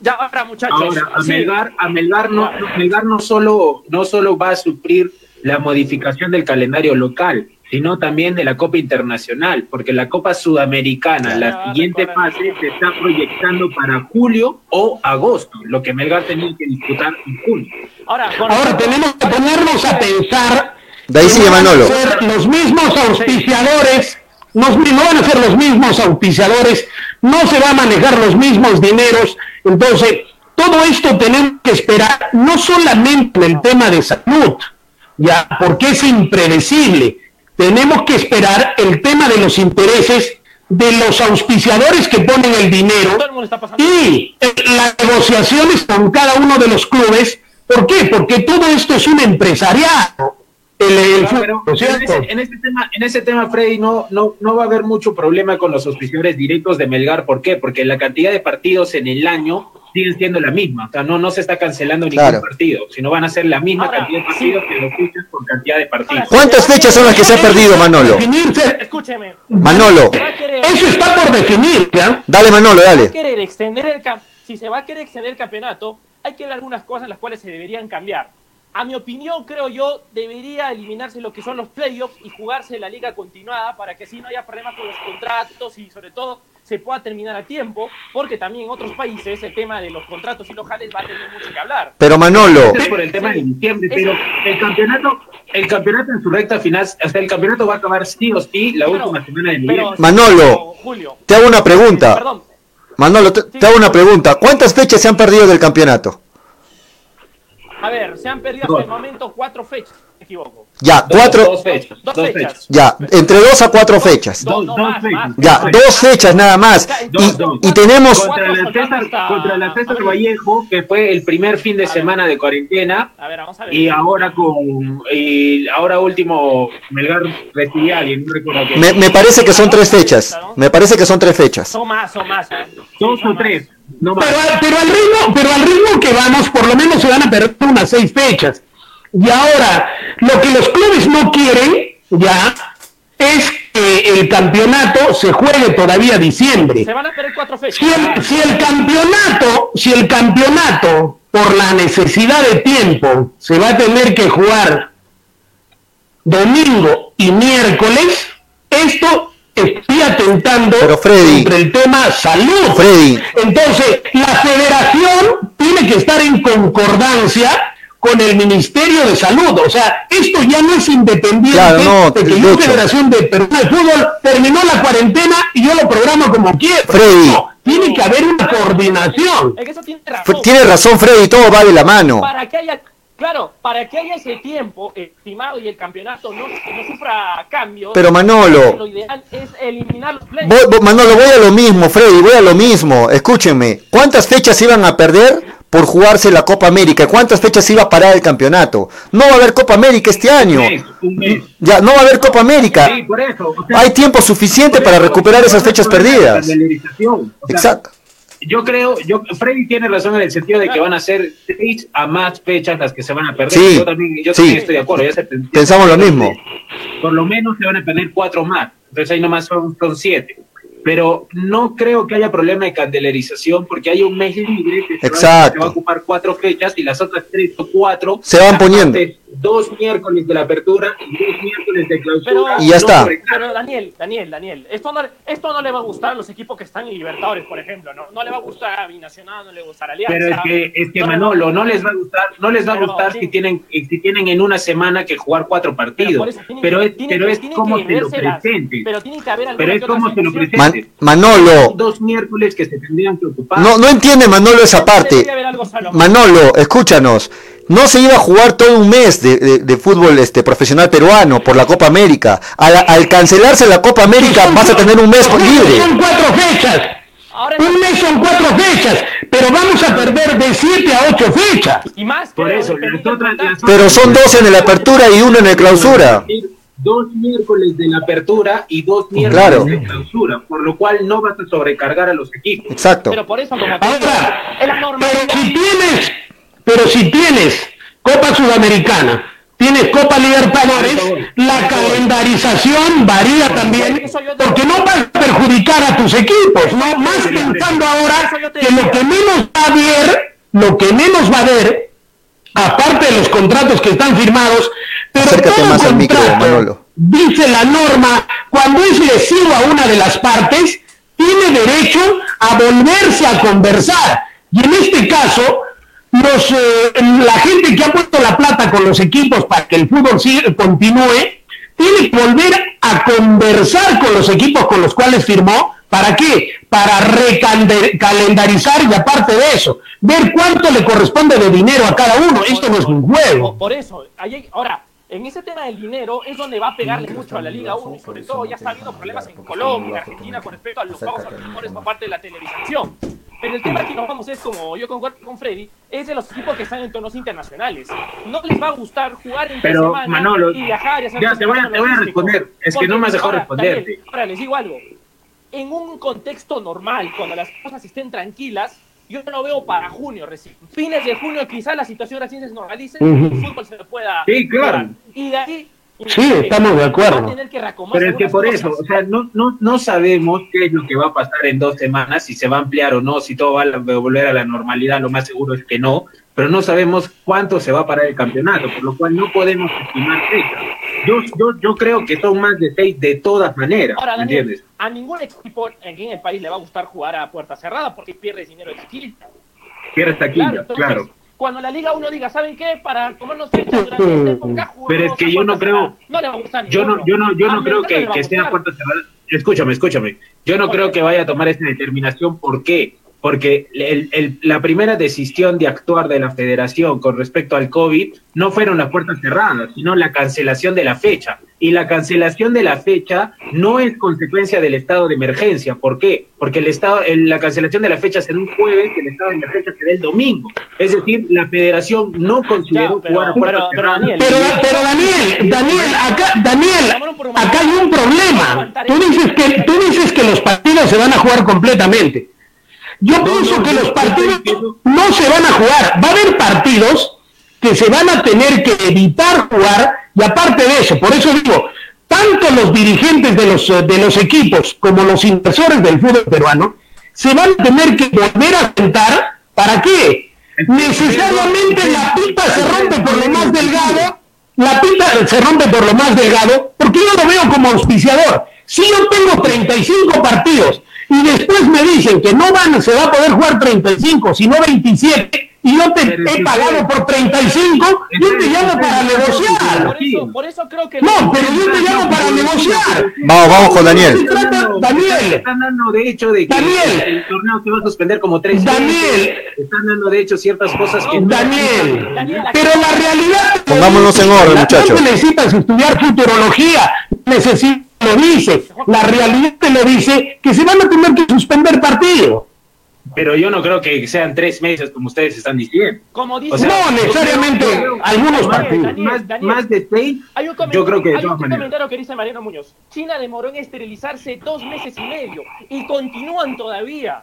Ya, ahora muchachos. Ahora, a sí. Melgar, a Melgar no, Melgar no solo, no solo va a suplir la modificación del calendario local, sino también de la Copa Internacional, porque la Copa Sudamericana, Ya, la siguiente recuerda. fase se está proyectando para julio o agosto, lo que Melgar tenía que disputar en julio. Ahora, con Ahora respecto- tenemos que ponernos a pensar. De ahí sigue no van a Manolo. ser los mismos auspiciadores, no, no van a ser los mismos auspiciadores, no se va a manejar los mismos dineros. Entonces, todo esto tenemos que esperar, no solamente en el tema de salud, ya, porque es impredecible. Tenemos que esperar el tema de los intereses de los auspiciadores que ponen el dinero el y eh, las negociaciones con cada uno de los clubes. ¿Por qué? Porque todo esto es un empresariado. El, el pero fútbol, en, ¿cierto? ese, en ese tema, en ese tema, Freddy, no, no, no va a haber mucho problema con los auspiciadores directos de Melgar. ¿Por qué? Porque la cantidad de partidos en el año siguen siendo la misma. O sea, no, no se está cancelando ningún Claro. partido, sino van a ser la misma Ahora, cantidad de partidos que lo fichas por cantidad de partidos. Ahora, ¿Cuántas fechas son las que se ha perdido, Manolo? Definirse- Escúcheme. Manolo, Eso está por definir, ¿ya? dale Manolo, va a dale. querer extender el cam- si se va a querer extender el campeonato, hay que ver algunas cosas las cuales se deberían cambiar. A mi opinión, creo yo, debería eliminarse lo que son los playoffs y jugarse la liga continuada para que así no haya problemas con los contratos y sobre todo se pueda terminar a tiempo, porque también en otros países el tema de los contratos y los jales va a tener mucho que hablar. Pero Manolo, Es por el tema de diciembre, Es- pero el campeonato, el campeonato en su recta final, hasta el campeonato va a acabar sí o sí la última semana de pero-. Manolo, Julio, te hago una pregunta. perdón, Manolo, te, te hago una pregunta. ¿Cuántas fechas se han perdido del campeonato? a ver, se han perdido hasta el momento cuatro fechas, me equivoco. Ya, Dos- cuatro. Dos fechas. Dos dos fechas. fechas. Ya, entre dos a cuatro fechas. Dos- no, dos más, fechas. más. Ya, dos fechas nada más. Dos, Y, dos. y tenemos. Contra la, César, contra la César Vallejo, que fue el primer fin de semana de cuarentena, A ver, vamos a ver. y ahora con y ahora último Melgar recibía a alguien, no recuerdo quién. Me, me parece que son tres fechas. Me parece que son tres fechas. Son más, son más. Dos o tres, no más. Pero, al- pero al ritmo, pero al ritmo que vamos, por lo menos se van a perder unas seis fechas. Y ahora, lo que los clubes no quieren, ya, es que el campeonato se juegue todavía diciembre. Se van a perder cuatro fechas. Si el, si el campeonato, si el campeonato, por la necesidad de tiempo, se va a tener que jugar domingo y miércoles, esto estaría atentando Pero, Freddy. contra el tema salud. Freddy. Entonces, la federación tiene que estar en concordancia con el Ministerio de Salud. O sea, esto ya no es independiente Claro, no, de que yo. Federación de de Fútbol, terminó la cuarentena y yo lo programo como quiero. Freddy. No, tiene que haber una coordinación. Es que eso tiene razón. Tiene razón Freddy, todo va de la mano. Para que haya, claro, para que haya ese tiempo estimado y el campeonato no, no sufra cambios. Pero Manolo. Lo ideal es eliminar los voy- Manolo, voy a lo mismo, Freddy, voy a lo mismo. Escúchenme, ¿cuántas fechas iban a perder por jugarse la Copa América? ¿Cuántas fechas iba a parar el campeonato? No va a haber Copa América este año. Un mes, un mes. Ya, no va a haber Copa América. Sí, por eso. o sea, Hay tiempo suficiente por para eso, recuperar esas eso fechas perdidas. O sea, Exacto. Yo creo, yo, Freddy tiene razón en el sentido de que van a ser seis a más fechas las que se van a perder. Sí, yo también, yo sí. también estoy de acuerdo. ya se- Pensamos lo mismo. Por lo menos se van a perder cuatro más. Entonces ahí nomás son, son siete. Pero no creo que haya problema de candelarización porque hay un mes libre que se, va, Exacto. se va a ocupar cuatro fechas y las otras tres o cuatro Se van poniendo. Dos miércoles de la apertura y dos miércoles de clausura. Pero- Y ya está. Pero Daniel, Daniel, Daniel, esto no, esto no le va a gustar a los equipos que están en Libertadores, por ejemplo, ¿no? No le va a gustar a Binacional, no le va a gustar a Alianza. Pero es que, es que no le va a Manolo, gustar- no les va a gustar, no les va a Pero, gustar sí. si tienen, si tienen en una semana que jugar cuatro partidos. por eso tienen Pero es, pero es como se lo vérselas, presente. Pero tiene que haber Pero es como se lo solución. Man- presente. Manolo, Dos miércoles que se tendrían que ocupar. no, no entiende Manolo esa parte. Manolo, escúchanos. No se iba a jugar todo un mes de, de- de fútbol este profesional peruano por la Copa América. Al, al cancelarse la Copa América vas a tener un mes Son libre. cuatro fechas. Un mes son cuatro fechas, pero vamos a perder de siete a ocho fechas. y más Por eso, Pero son dos en la apertura y uno en la clausura. Dos miércoles de la apertura y dos miércoles Claro. de clausura, por lo cual no vas a sobrecargar a los equipos. Exacto. Pero por eso, como Ahora, es la normalidad. pero si tienes, pero si tienes Copa Sudamericana, tienes Copa Libertadores, la calendarización varía también, porque no va a perjudicar a tus equipos, ¿no? Más pensando ahora que lo que menos va a ver, lo que menos va a ver, aparte de los contratos que están firmados, pero Acércate todo más al micro, contrato, Manolo. dice la norma, cuando es lesivo a una de las partes, tiene derecho a volverse a conversar. Y en este caso, los, eh, la gente que ha puesto la plata con los equipos para que el fútbol siga- continúe, tiene que volver a conversar con los equipos con los cuales firmó. ¿Para qué? Para recalendarizar y aparte de eso, ver cuánto le corresponde de dinero a cada uno. Esto no es un juego. Por, eso, ahora, en ese tema del dinero es donde va a pegarle mucho a la Liga 1 y sobre todo ya está habiendo problemas en Colombia, en Argentina con respecto a los pagos a los por parte de la televisación. Pero el tema que nos vamos es, como yo concuerdo con Freddy, es de los equipos que están en torneos internacionales. No les va a gustar jugar en Pero, semana Manolo, y viajar y hacer ya, te voy a- te voy a responder. Es que no me has dejado responderte. Ahora les digo algo. En un contexto normal, cuando las cosas estén tranquilas, yo no veo para junio recién. Fines de junio quizás la situación recién se normalice y el fútbol se pueda... Sí, claro. jugar. Y de ahí... Sí, estamos de acuerdo. Pero es que por cosas. eso, o sea, no, no, no sabemos qué es lo que va a pasar en dos semanas, si se va a ampliar o no, si todo va a volver a la normalidad, lo más seguro es que no, pero no sabemos cuánto se va a parar el campeonato, por lo cual no podemos estimar fechas. Yo, yo, yo creo que son más de seis de todas maneras, Ahora, ¿me Daniel, entiendes? a ningún equipo aquí en el país le va a gustar jugar a puerta cerrada porque pierde dinero de taquilla. Cierra taquilla, entonces, claro. Cuando la Liga 1 diga, ¿saben qué? Para comernos fechas durante este época, Pero es que yo no creo- No le va a gustar Yo no, yo no, yo no creo que, que sea puerta cerrada. Escúchame, escúchame. Yo no ¿Por creo que vaya a tomar esa determinación. ¿Por qué? Porque el- el- la primera decisión de actuar de la federación con respecto al COVID no fueron las puertas cerradas, sino la cancelación de la fecha. Y la cancelación de la fecha no es consecuencia del estado de emergencia. ¿Por qué? Porque el estado, el- la cancelación de la fecha será un jueves y el estado de emergencia será el domingo. Es decir, la federación no consideró Ya, pero- jugar pero- pero. Daniel, Pero, pero Daniel, Daniel, acá, Daniel, acá hay un problema. Tú dices que, tú dices que los partidos se van a jugar completamente. Yo No, pienso no, que los partidos no se van a jugar. Va a haber partidos que se van a tener que evitar jugar y aparte de eso, por eso digo, tanto los dirigentes de los, eh, de los equipos como los inversores del fútbol peruano se van a tener que volver a sentar. ¿Para qué? Necesariamente la pita se rompe por lo más delgado, la pita se rompe por lo más delgado, porque yo lo veo como auspiciador. Si yo tengo 35 partidos y después me dicen que no van, se va a poder jugar 35, sino 27, y yo te Pero he pagado por 35, yo te llamo para negociar. Por eso, por eso creo que... No, pero yo te llamo para negociar. Vamos, vamos con Daniel. Se trata- Daniel, Están dando de hecho de que Daniel. el torneo se va a suspender como tres Daniel. meses. Están dando de hecho ciertas cosas que Daniel, Daniel, pero la realidad... Pongámonos en orden, muchachos. No necesitas estudiar futurología, necesitas, lo dice, la realidad te lo dice, que se van a tener que suspender partido. Pero yo no creo que sean tres meses como ustedes están diciendo. Como dice... O sea, No, necesariamente creo- algunos partidos. Daniel, más, Daniel. más de seis, Hay un comentario, yo creo que de hay un comentario que dice Mariano Muñoz. China demoró en esterilizarse dos meses y medio y continúan todavía.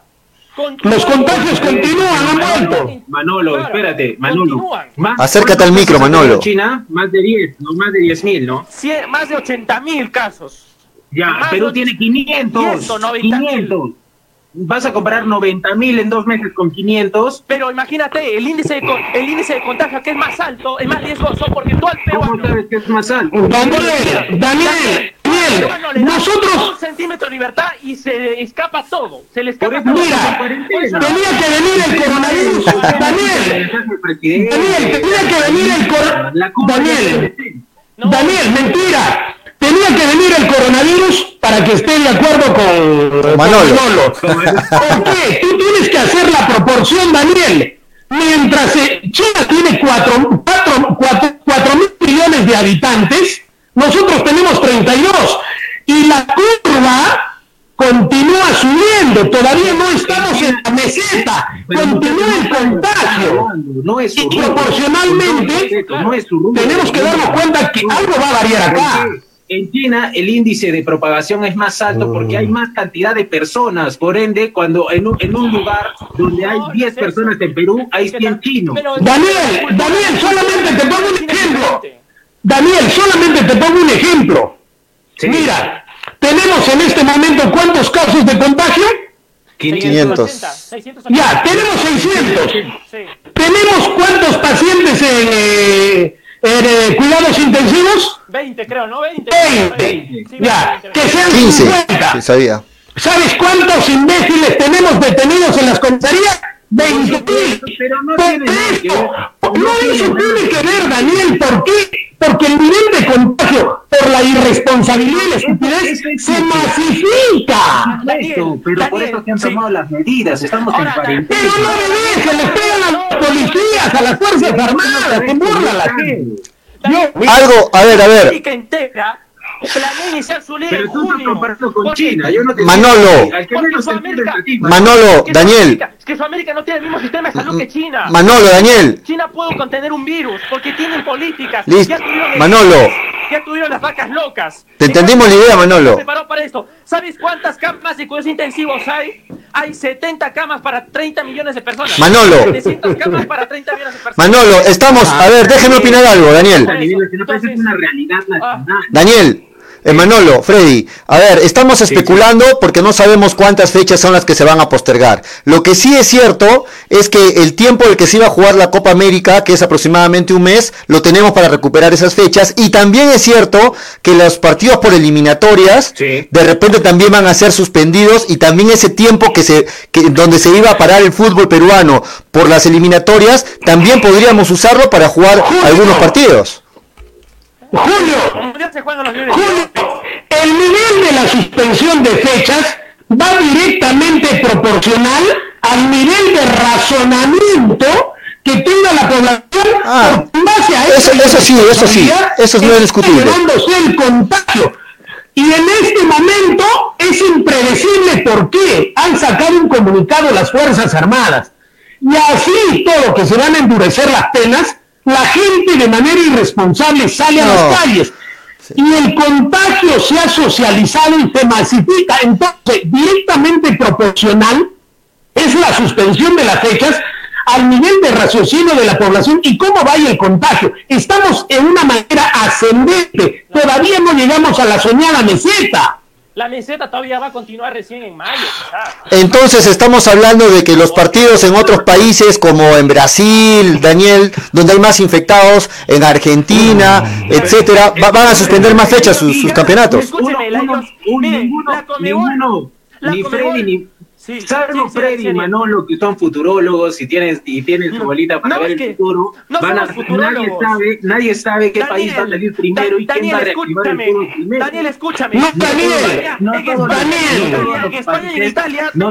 Continúan Los contagios continúan, han vuelto. Manolo, Claro, espérate, Manolo. Más- Acércate al micro, ¿cuántos casos Manolo. China, más de 10, no más de 10 mil, ¿no? Cien- más de 80 mil casos. Ya, Más Perú tiene 500. 190 mil. 500. Vas a comparar 90 mil en dos meses con 500. Pero imagínate, el índice, de, el índice de contagio que es más alto, es más riesgoso, porque tú al ¿Cómo peruano... sabes que es más alto? Daniel, Daniel, Daniel, da nosotros, un centímetro de libertad y se escapa todo. Se le escapa Por eso todo. mira, tenía que venir el coronavirus, Daniel, Daniel, tenía que venir el coronavirus, Daniel, Daniel, mentira. Tenía que venir el coronavirus para que esté de acuerdo con, con Manolo. ¿Por qué? Tú tienes que hacer la proporción, Daniel. Mientras eh, China tiene 4 mil millones de habitantes, nosotros tenemos 32. Y la curva continúa subiendo. Todavía no estamos en la meseta. Continúa el contagio. No es su Y proporcionalmente, tenemos que darnos cuenta que algo va a variar acá. En China el índice de propagación es más alto porque hay más cantidad de personas. Por ende, cuando en un, en un lugar donde hay No, no 10 es eso. personas en Perú, hay 100 chinos. Daniel, Daniel, solamente te pongo un ejemplo. Daniel, solamente te pongo un ejemplo. Mira, tenemos en este momento cuántos casos de contagio? 500. 680. Ya, tenemos 600. Sí. ¿Tenemos cuántos pacientes en, eh, en, eh, cuidados intensivos? 20 creo, ¿no? 20. 20. Sí, Ya, 20, que sean 15. 50. Sí, sabía. ¿Sabes cuántos imbéciles tenemos detenidos en las comisarías? 20 Pero no que ver. No, eso tiene que ver, Daniel. ¿Por qué? Porque el nivel de contagio por la irresponsabilidad y la estupidez se masifica. Perfecto, pero por eso se han tomado las medidas. Estamos en cuarentena. Pero no me dejen, les pegan a los policías, a las fuerzas armadas, se burla la gente. Algo, a ver, a ver. Pero tú estás comparando con China. Yo no te Manolo. Manolo, Daniel. Sudamérica- que Sudamérica no tiene el mismo sistema de salud que China. Manolo, Daniel. China puede contener un virus porque tienen políticas. Listo. Manolo. Ya tuvieron las vacas locas. Te entendimos la idea, Manolo. Se preparó para esto. ¿Sabes cuántas camas de cuidados intensivos hay? Hay 70 camas para 30 millones de personas. Manolo. 700 camas para 30 millones de personas. Manolo, estamos. A ver, déjeme opinar algo, Daniel. nivel nacional, pero eso es una realidad nacional. Daniel. Eh, Manolo, Freddy, a ver, estamos especulando porque no sabemos cuántas fechas son las que se van a postergar. Lo que sí es cierto es que el tiempo en el que se iba a jugar la Copa América, que es aproximadamente un mes, lo tenemos para recuperar esas fechas. Y también es cierto que los partidos por eliminatorias Sí. de repente también van a ser suspendidos y también ese tiempo que se que, donde se iba a parar el fútbol peruano por las eliminatorias también podríamos usarlo para jugar algunos partidos. Julio. Julio, el nivel de la suspensión de fechas va directamente proporcional al nivel de razonamiento que tenga la población Ah, en base a eso- eso sí, eso sí, eso no es discutible. llevándose el contagio. Y en este momento es impredecible por qué han sacado un comunicado las Fuerzas Armadas. Y así todo que se van a endurecer las penas, la gente de manera irresponsable sale a las calles. Y el contagio se ha socializado y se masifica. Entonces, directamente proporcional es la suspensión de las fechas al nivel de raciocinio de la población y cómo vaya el contagio. Estamos en una manera ascendente. Todavía no llegamos a la soñada meseta. La meseta todavía va a continuar recién en mayo. Entonces estamos hablando de que los partidos en otros países como en Brasil, Daniel, donde hay más infectados, en Argentina, etcétera, va- van a suspender más fechas sus, sus campeonatos. Escúcheme, la- Uno- un- mire, ninguno, la Conmebol- ninguno, la ni Freddy ni Sí, salvo sí, Freddy sí, y. Manolo que son futurólogos y tienen y tienen su bolita para no, ver es el que futuro, no van a nadie sabe, nadie sabe qué Daniel, país va a salir primero y Da- quién va a Daniel, reactivar el escúchame. fútbol primero. Daniel, escúchame. No, Daniel, no en todos España, Daniel, España y en Italia Uno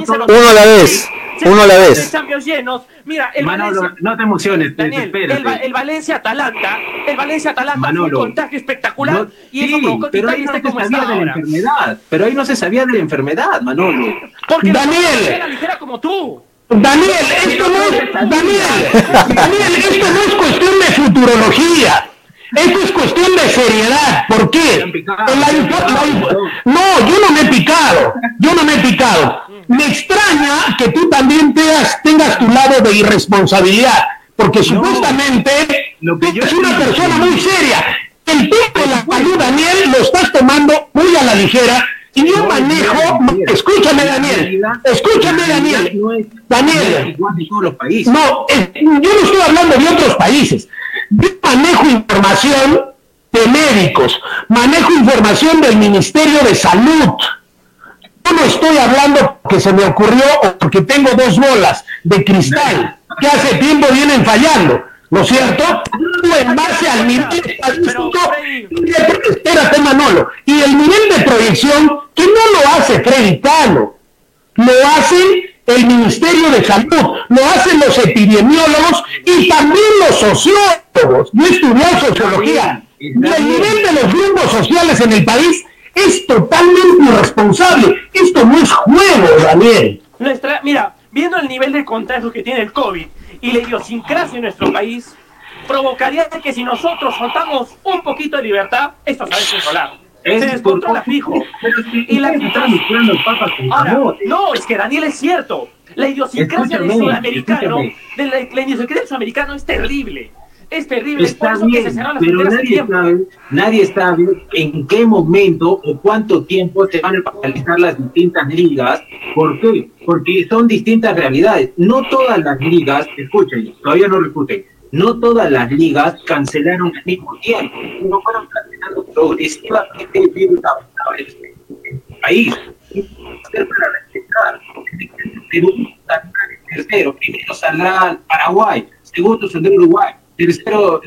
a la vez, uno a la vez. Champions llenos. Mira, el Manolo, Valencia, no te emociones, Daniel, espérate. el, el Valencia Atalanta, el Valencia Atalanta fue un contagio espectacular No, y eso sí, provocó que pero ahí Italia no esté como está la ahora. enfermedad, pero ahí no se sabía de la enfermedad, Manolo. Porque la Daniel. era ligera como tú. Daniel, esto no es, Daniel, Daniel, esto no es cuestión de futurología. Esto es cuestión de seriedad. ¿Por qué? La la ¿no? no, yo no me he picado. Yo no me he picado. Me extraña que tú también tengas, tengas tu lado de irresponsabilidad. Porque supuestamente lo que tú yo eres una persona muy seria. El tema de la salud, Daniel, lo estás tomando muy a la ligera. Y yo No, manejo, escúchame Daniel, escúchame Daniel, no es- no es Daniel, no, eh, yo no estoy hablando de otros países. Yo manejo información de médicos, manejo información del Ministerio de Salud. No estoy hablando porque se me ocurrió o porque tengo dos bolas de cristal que hace tiempo vienen fallando, ¿no es cierto? En base al nivel estadístico, espérate Manolo, y el nivel de proyección que no lo hace Freddy Cano, lo hacen el Ministerio de Salud, lo hacen los epidemiólogos y también los sociólogos. Yo he estudiado sociología y el nivel de los grupos sociales en el país es totalmente irresponsable. Esto no es juego, Daniel. Nuestra, mira, viendo el nivel de contagio que tiene el COVID y la idiosincrasia en nuestro país, provocaría que si nosotros soltamos un poquito de libertad, esto se va a descontrolar. Es Se descontrola fijo. Y la Ahora, no, es que Daniel es cierto. La idiosincrasia del sudamericano, de la, la idiosincrasia del sudamericano es terrible. Es terrible. Está por eso que bien, se cerraron las pero nadie sabe, nadie sabe en qué momento o cuánto tiempo se van a paralizar las distintas ligas. ¿Por qué? Porque son distintas realidades. No todas las ligas, escuchen, todavía no refuten, no todas las ligas cancelaron al mismo tiempo. No fueron cancelando progresivamente el virus avanzaba en país. Hacer para respetar. Perú, saldrá tercero, primero saldrá Paraguay, segundo saldrá Uruguay, tercero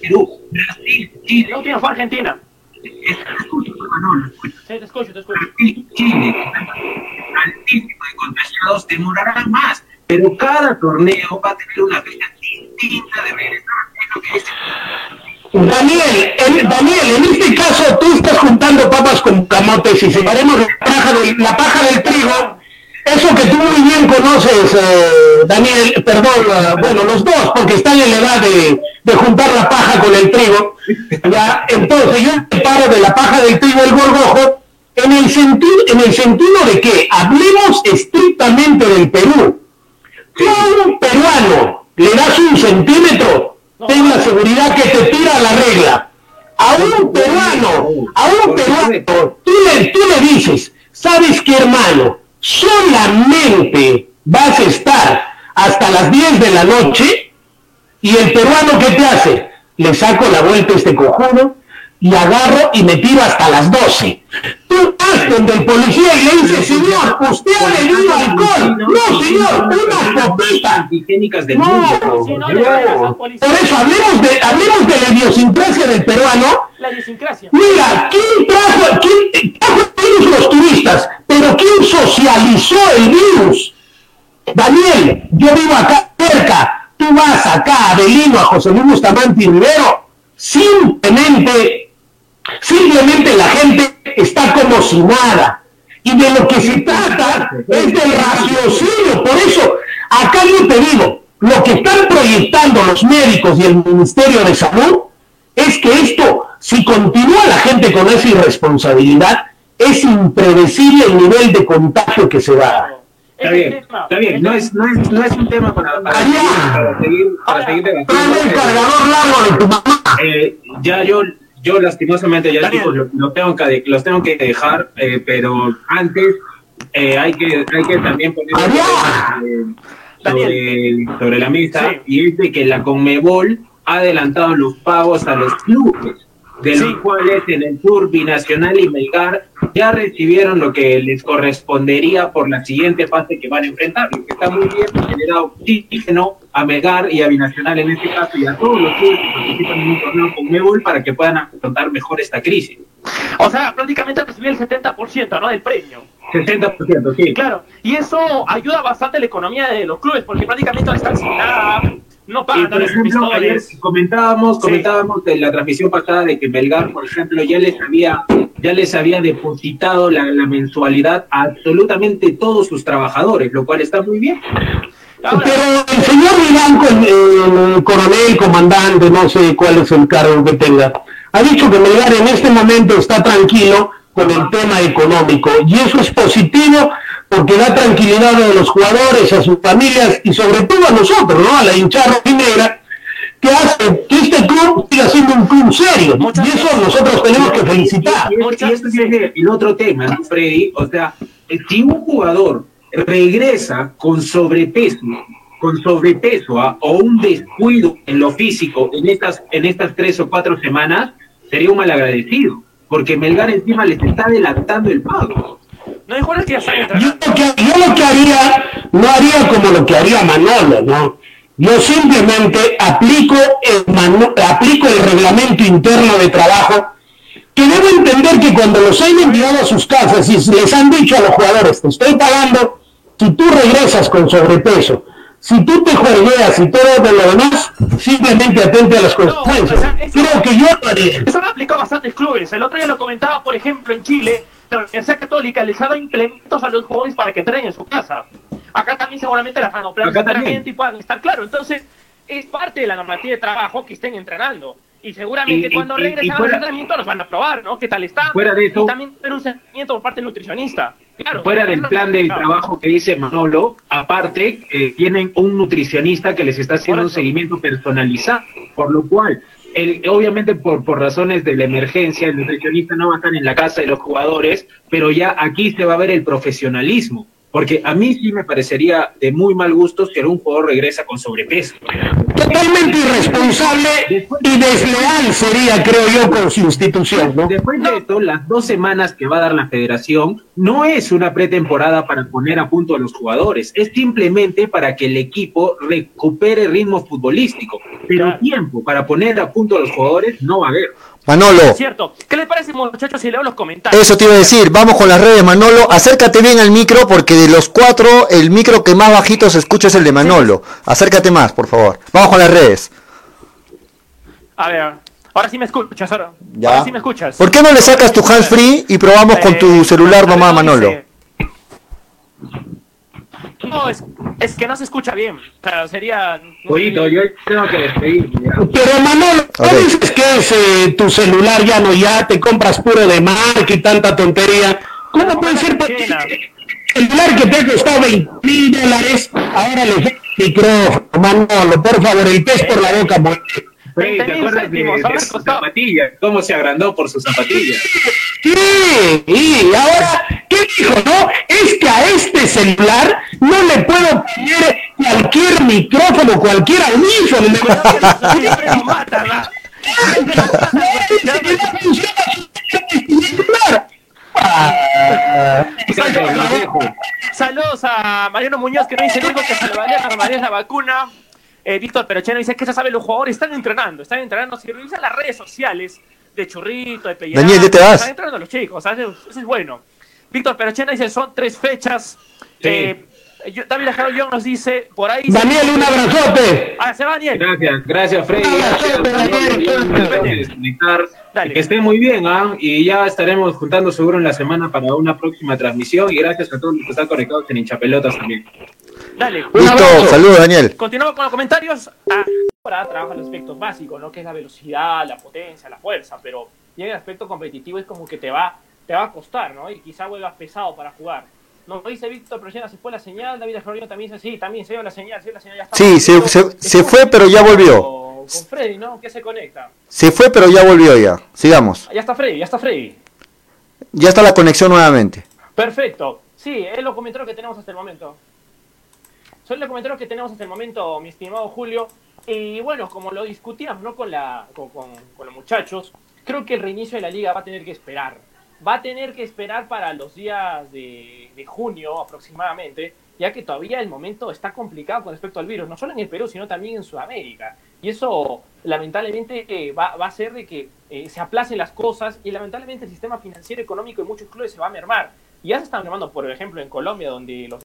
Perú, Brasil, Chile, La última fue Argentina. Sí, te escucho, te escucho. Brasil, Chile, altísimo de contagiados demorarán más, pero cada torneo va a tener una fecha distinta de regresar. Es lo que es Daniel, en, Daniel, en este caso tú estás juntando papas con camotes y separemos la paja del, la paja del trigo. Eso que tú muy bien conoces, eh, Daniel, perdón, eh, bueno, los dos, porque están en la edad de, de juntar la paja con el trigo. Ya, entonces yo separo de la paja del trigo el gorgojo en el, sentido, en el sentido de que hablemos estrictamente del Perú. Tú a un peruano le das un centímetro, ten la seguridad que te tira la regla. A un peruano, a un peruano, tú le, tú le dices, ¿sabes qué, hermano? Solamente vas a estar hasta las 10 de la noche y el peruano, ¿qué te hace? Le saco la vuelta a este cojudo y agarro y me tiro hasta las 12. Tú vas donde el policía y le dices, señor, usted ha bebido alcohol. No, señor, una copita. higiénicas del No, no Por eso hablemos de, hablemos de la idiosincrasia del peruano. la idiosincrasia. Mira, ¿quién trajo, quién trajo los turistas? Pero ¿quién socializó el virus? Daniel, yo vivo acá cerca. Tú vas acá a Belino, a José Luis Bustamante y Rivero. Simplemente, simplemente la gente está como si nada. Y de lo que se trata es del raciocinio. Por eso, acá yo te digo, lo que están proyectando los médicos y el Ministerio de Salud es que esto, si continúa la gente con esa irresponsabilidad, es impredecible el nivel de contagio que se va a dar. Está bien, está bien. No es, no es, no es un tema para, para, para seguir, para seguir Tráeme el debatiendo. cargador largo de tu mamá. Eh, ya yo, yo lastimosamente ya chicos, lo, lo tengo que, los tengo que dejar, eh, pero antes eh, hay que hay que también poner sobre, sobre la mesa Sí. y es de que la Conmebol ha adelantado los pagos a los clubes de los Sí. cuales en el Tour Binacional y Melgar ya recibieron lo que les correspondería por la siguiente fase que van a enfrentar, lo que está muy bien, ha generado oxígeno a Melgar y a Binacional en este caso y a todos los clubes que participan en un torneo con Mebol para que puedan afrontar mejor esta crisis. O sea, prácticamente recibió el 70%, ¿no? Del premio. 60%, sí. Claro, y eso ayuda bastante a la economía de los clubes, porque prácticamente están sin nada, no pagan por ejemplo, ayer comentábamos, Sí. comentábamos de la transmisión pasada de que Melgar, por ejemplo, ya les había, ya les había depositado la, la mensualidad a absolutamente todos sus trabajadores, lo cual está muy bien. Ahora, Pero el señor Vivanco, el, el coronel, comandante, no sé cuál es el cargo que tenga, ha dicho que Melgar en este momento está tranquilo con el tema económico y eso es positivo porque da tranquilidad a los jugadores, a sus familias y sobre todo a nosotros, ¿no? A la hinchada negra que hace que este club siga siendo un club serio y eso nosotros tenemos que felicitar. Y, y- y esto viene el otro tema, ¿no, Freddy? O sea, eh, si un jugador regresa con sobrepeso, con sobrepeso ¿ah? o un descuido en lo físico en estas, en estas tres o cuatro semanas, sería un malagradecido, porque Melgar encima les está adelantando el pago. No hay jugadores que ya Yo entrenando. lo, que, yo lo que haría, no haría como lo que haría Manolo, ¿no? Yo simplemente aplico el, manu- aplico el reglamento interno de trabajo, que debo entender que cuando los han enviado a sus casas y les han dicho a los jugadores, te estoy pagando, si tú regresas con sobrepeso, si tú te juegueas y todo de lo demás, simplemente atente a las consecuencias. o sea, eso- Creo que yo lo haría. Eso lo aplicado bastantes clubes. El otro día lo comentaba, por ejemplo, en Chile, la Universidad Católica les ha dado implementos a los jóvenes para que entrenen en su casa. Acá también seguramente las también. entrenamiento y puedan estar claro. Entonces, es parte de la normativa de trabajo que estén entrenando. Y seguramente Y- cuando y- regresen al entrenamiento los van a probar, ¿no? ¿Qué tal está? Fuera de eso- Y también tener un seguimiento por parte del nutricionista. fuera del plan de trabajo que dice Manolo, aparte eh, tienen un nutricionista que les está haciendo un seguimiento personalizado, por lo cual el, obviamente por, por razones de la emergencia, el nutricionista no va a estar en la casa de los jugadores, pero ya aquí se va a ver el profesionalismo. Porque a mí sí me parecería de muy mal gusto que un jugador regresa con sobrepeso. Totalmente irresponsable y desleal sería, creo yo, con su institución. ¿no? Después de esto, las dos semanas que va a dar la federación no es una pretemporada para poner a punto a los jugadores, es simplemente para que el equipo recupere ritmo futbolístico. Pero tiempo para poner a punto a los jugadores no va a haber. Manolo. Cierto. ¿Qué les parece, muchachos, si leo los comentarios? Eso te iba a decir. Vamos con las redes, Manolo. Acércate bien al micro porque de los cuatro, el micro que más bajito se escucha es el de Manolo. Acércate más, por favor. Vamos con las redes. A ver. Ahora sí me escuchas, ahora. ¿Ya? sí me escuchas. ¿Por qué no le sacas tu hands free y probamos con tu celular nomás, Manolo? No, es, es, que no se escucha bien. Claro, sería. Oído, yo tengo que despedir. Pero Manolo, ¿no dices que es eh, tu celular ya no ya? Te compras puro de marca y tanta tontería. ¿Cómo puede ser posible? El celular que te ha costado 20 mil dólares, ahora le micrófono, Manolo, por favor, el pez por la boca, ¿te acuerdas de, sus zapatillas? ¿Cómo se agrandó por sus zapatillas? Sí, y ahora, ¿qué dijo, no? Es que a este celular no le puedo poner cualquier micrófono, cualquier audífono. Siempre lo mata, Saludos a Mariano Muñoz que no dice algo que salvaría a María la vacuna. Eh, Víctor Perocheno dice que ya sabe, los jugadores están entrenando, están entrenando. Si revisan las redes sociales de Churrito, de Pellegrino, Daniel, te vas? están entrenando los chicos, eso, es bueno. Víctor Perocheno dice, son tres fechas. Eh, David Ajaro nos dice, por ahí... Daniel, un abrazote. Ah, se va Daniel. Gracias, gracias Freddy. Gracias, Que esté muy bien, ¿ah? Y ya estaremos juntando seguro en la semana para una próxima transmisión. Y gracias a todos los que están conectados en Hinchapelotas también. Dale. Listo, saludos Daniel. Continuamos con los comentarios. Ah, ahora trabaja los aspectos básicos, ¿no? Que es la velocidad, la potencia, la fuerza, pero en el aspecto competitivo es como que te va, te va a costar, ¿no? Y quizá vuelvas pesado para jugar. No dice Víctor, pero ya se fue la señal. David Florino también dice, sí, también se dio la señal, sí, la señal ya está. Sí, se, se, se fue, pero ya volvió. Con Freddy, ¿no? Que se conecta. Se fue, pero ya volvió ya. Sigamos. Ya está Freddy, ya está Freddy. Ya está la conexión nuevamente. Perfecto. Sí, es lo comentarios que tenemos hasta el momento. Son los comentarios que tenemos hasta el momento, mi estimado Julio. Y bueno, como lo discutíamos ¿no? con, la, con, con, con los muchachos, creo que el reinicio de la liga va a tener que esperar va a tener que esperar para los días de, junio aproximadamente, ya que todavía el momento está complicado con respecto al virus, no solo en el Perú, sino también en Sudamérica. Y eso lamentablemente eh, va, va, a hacer de que eh, se aplacen las cosas y lamentablemente el sistema financiero económico de muchos clubes se va a mermar. Y ya se están mermando, por ejemplo, en Colombia, donde los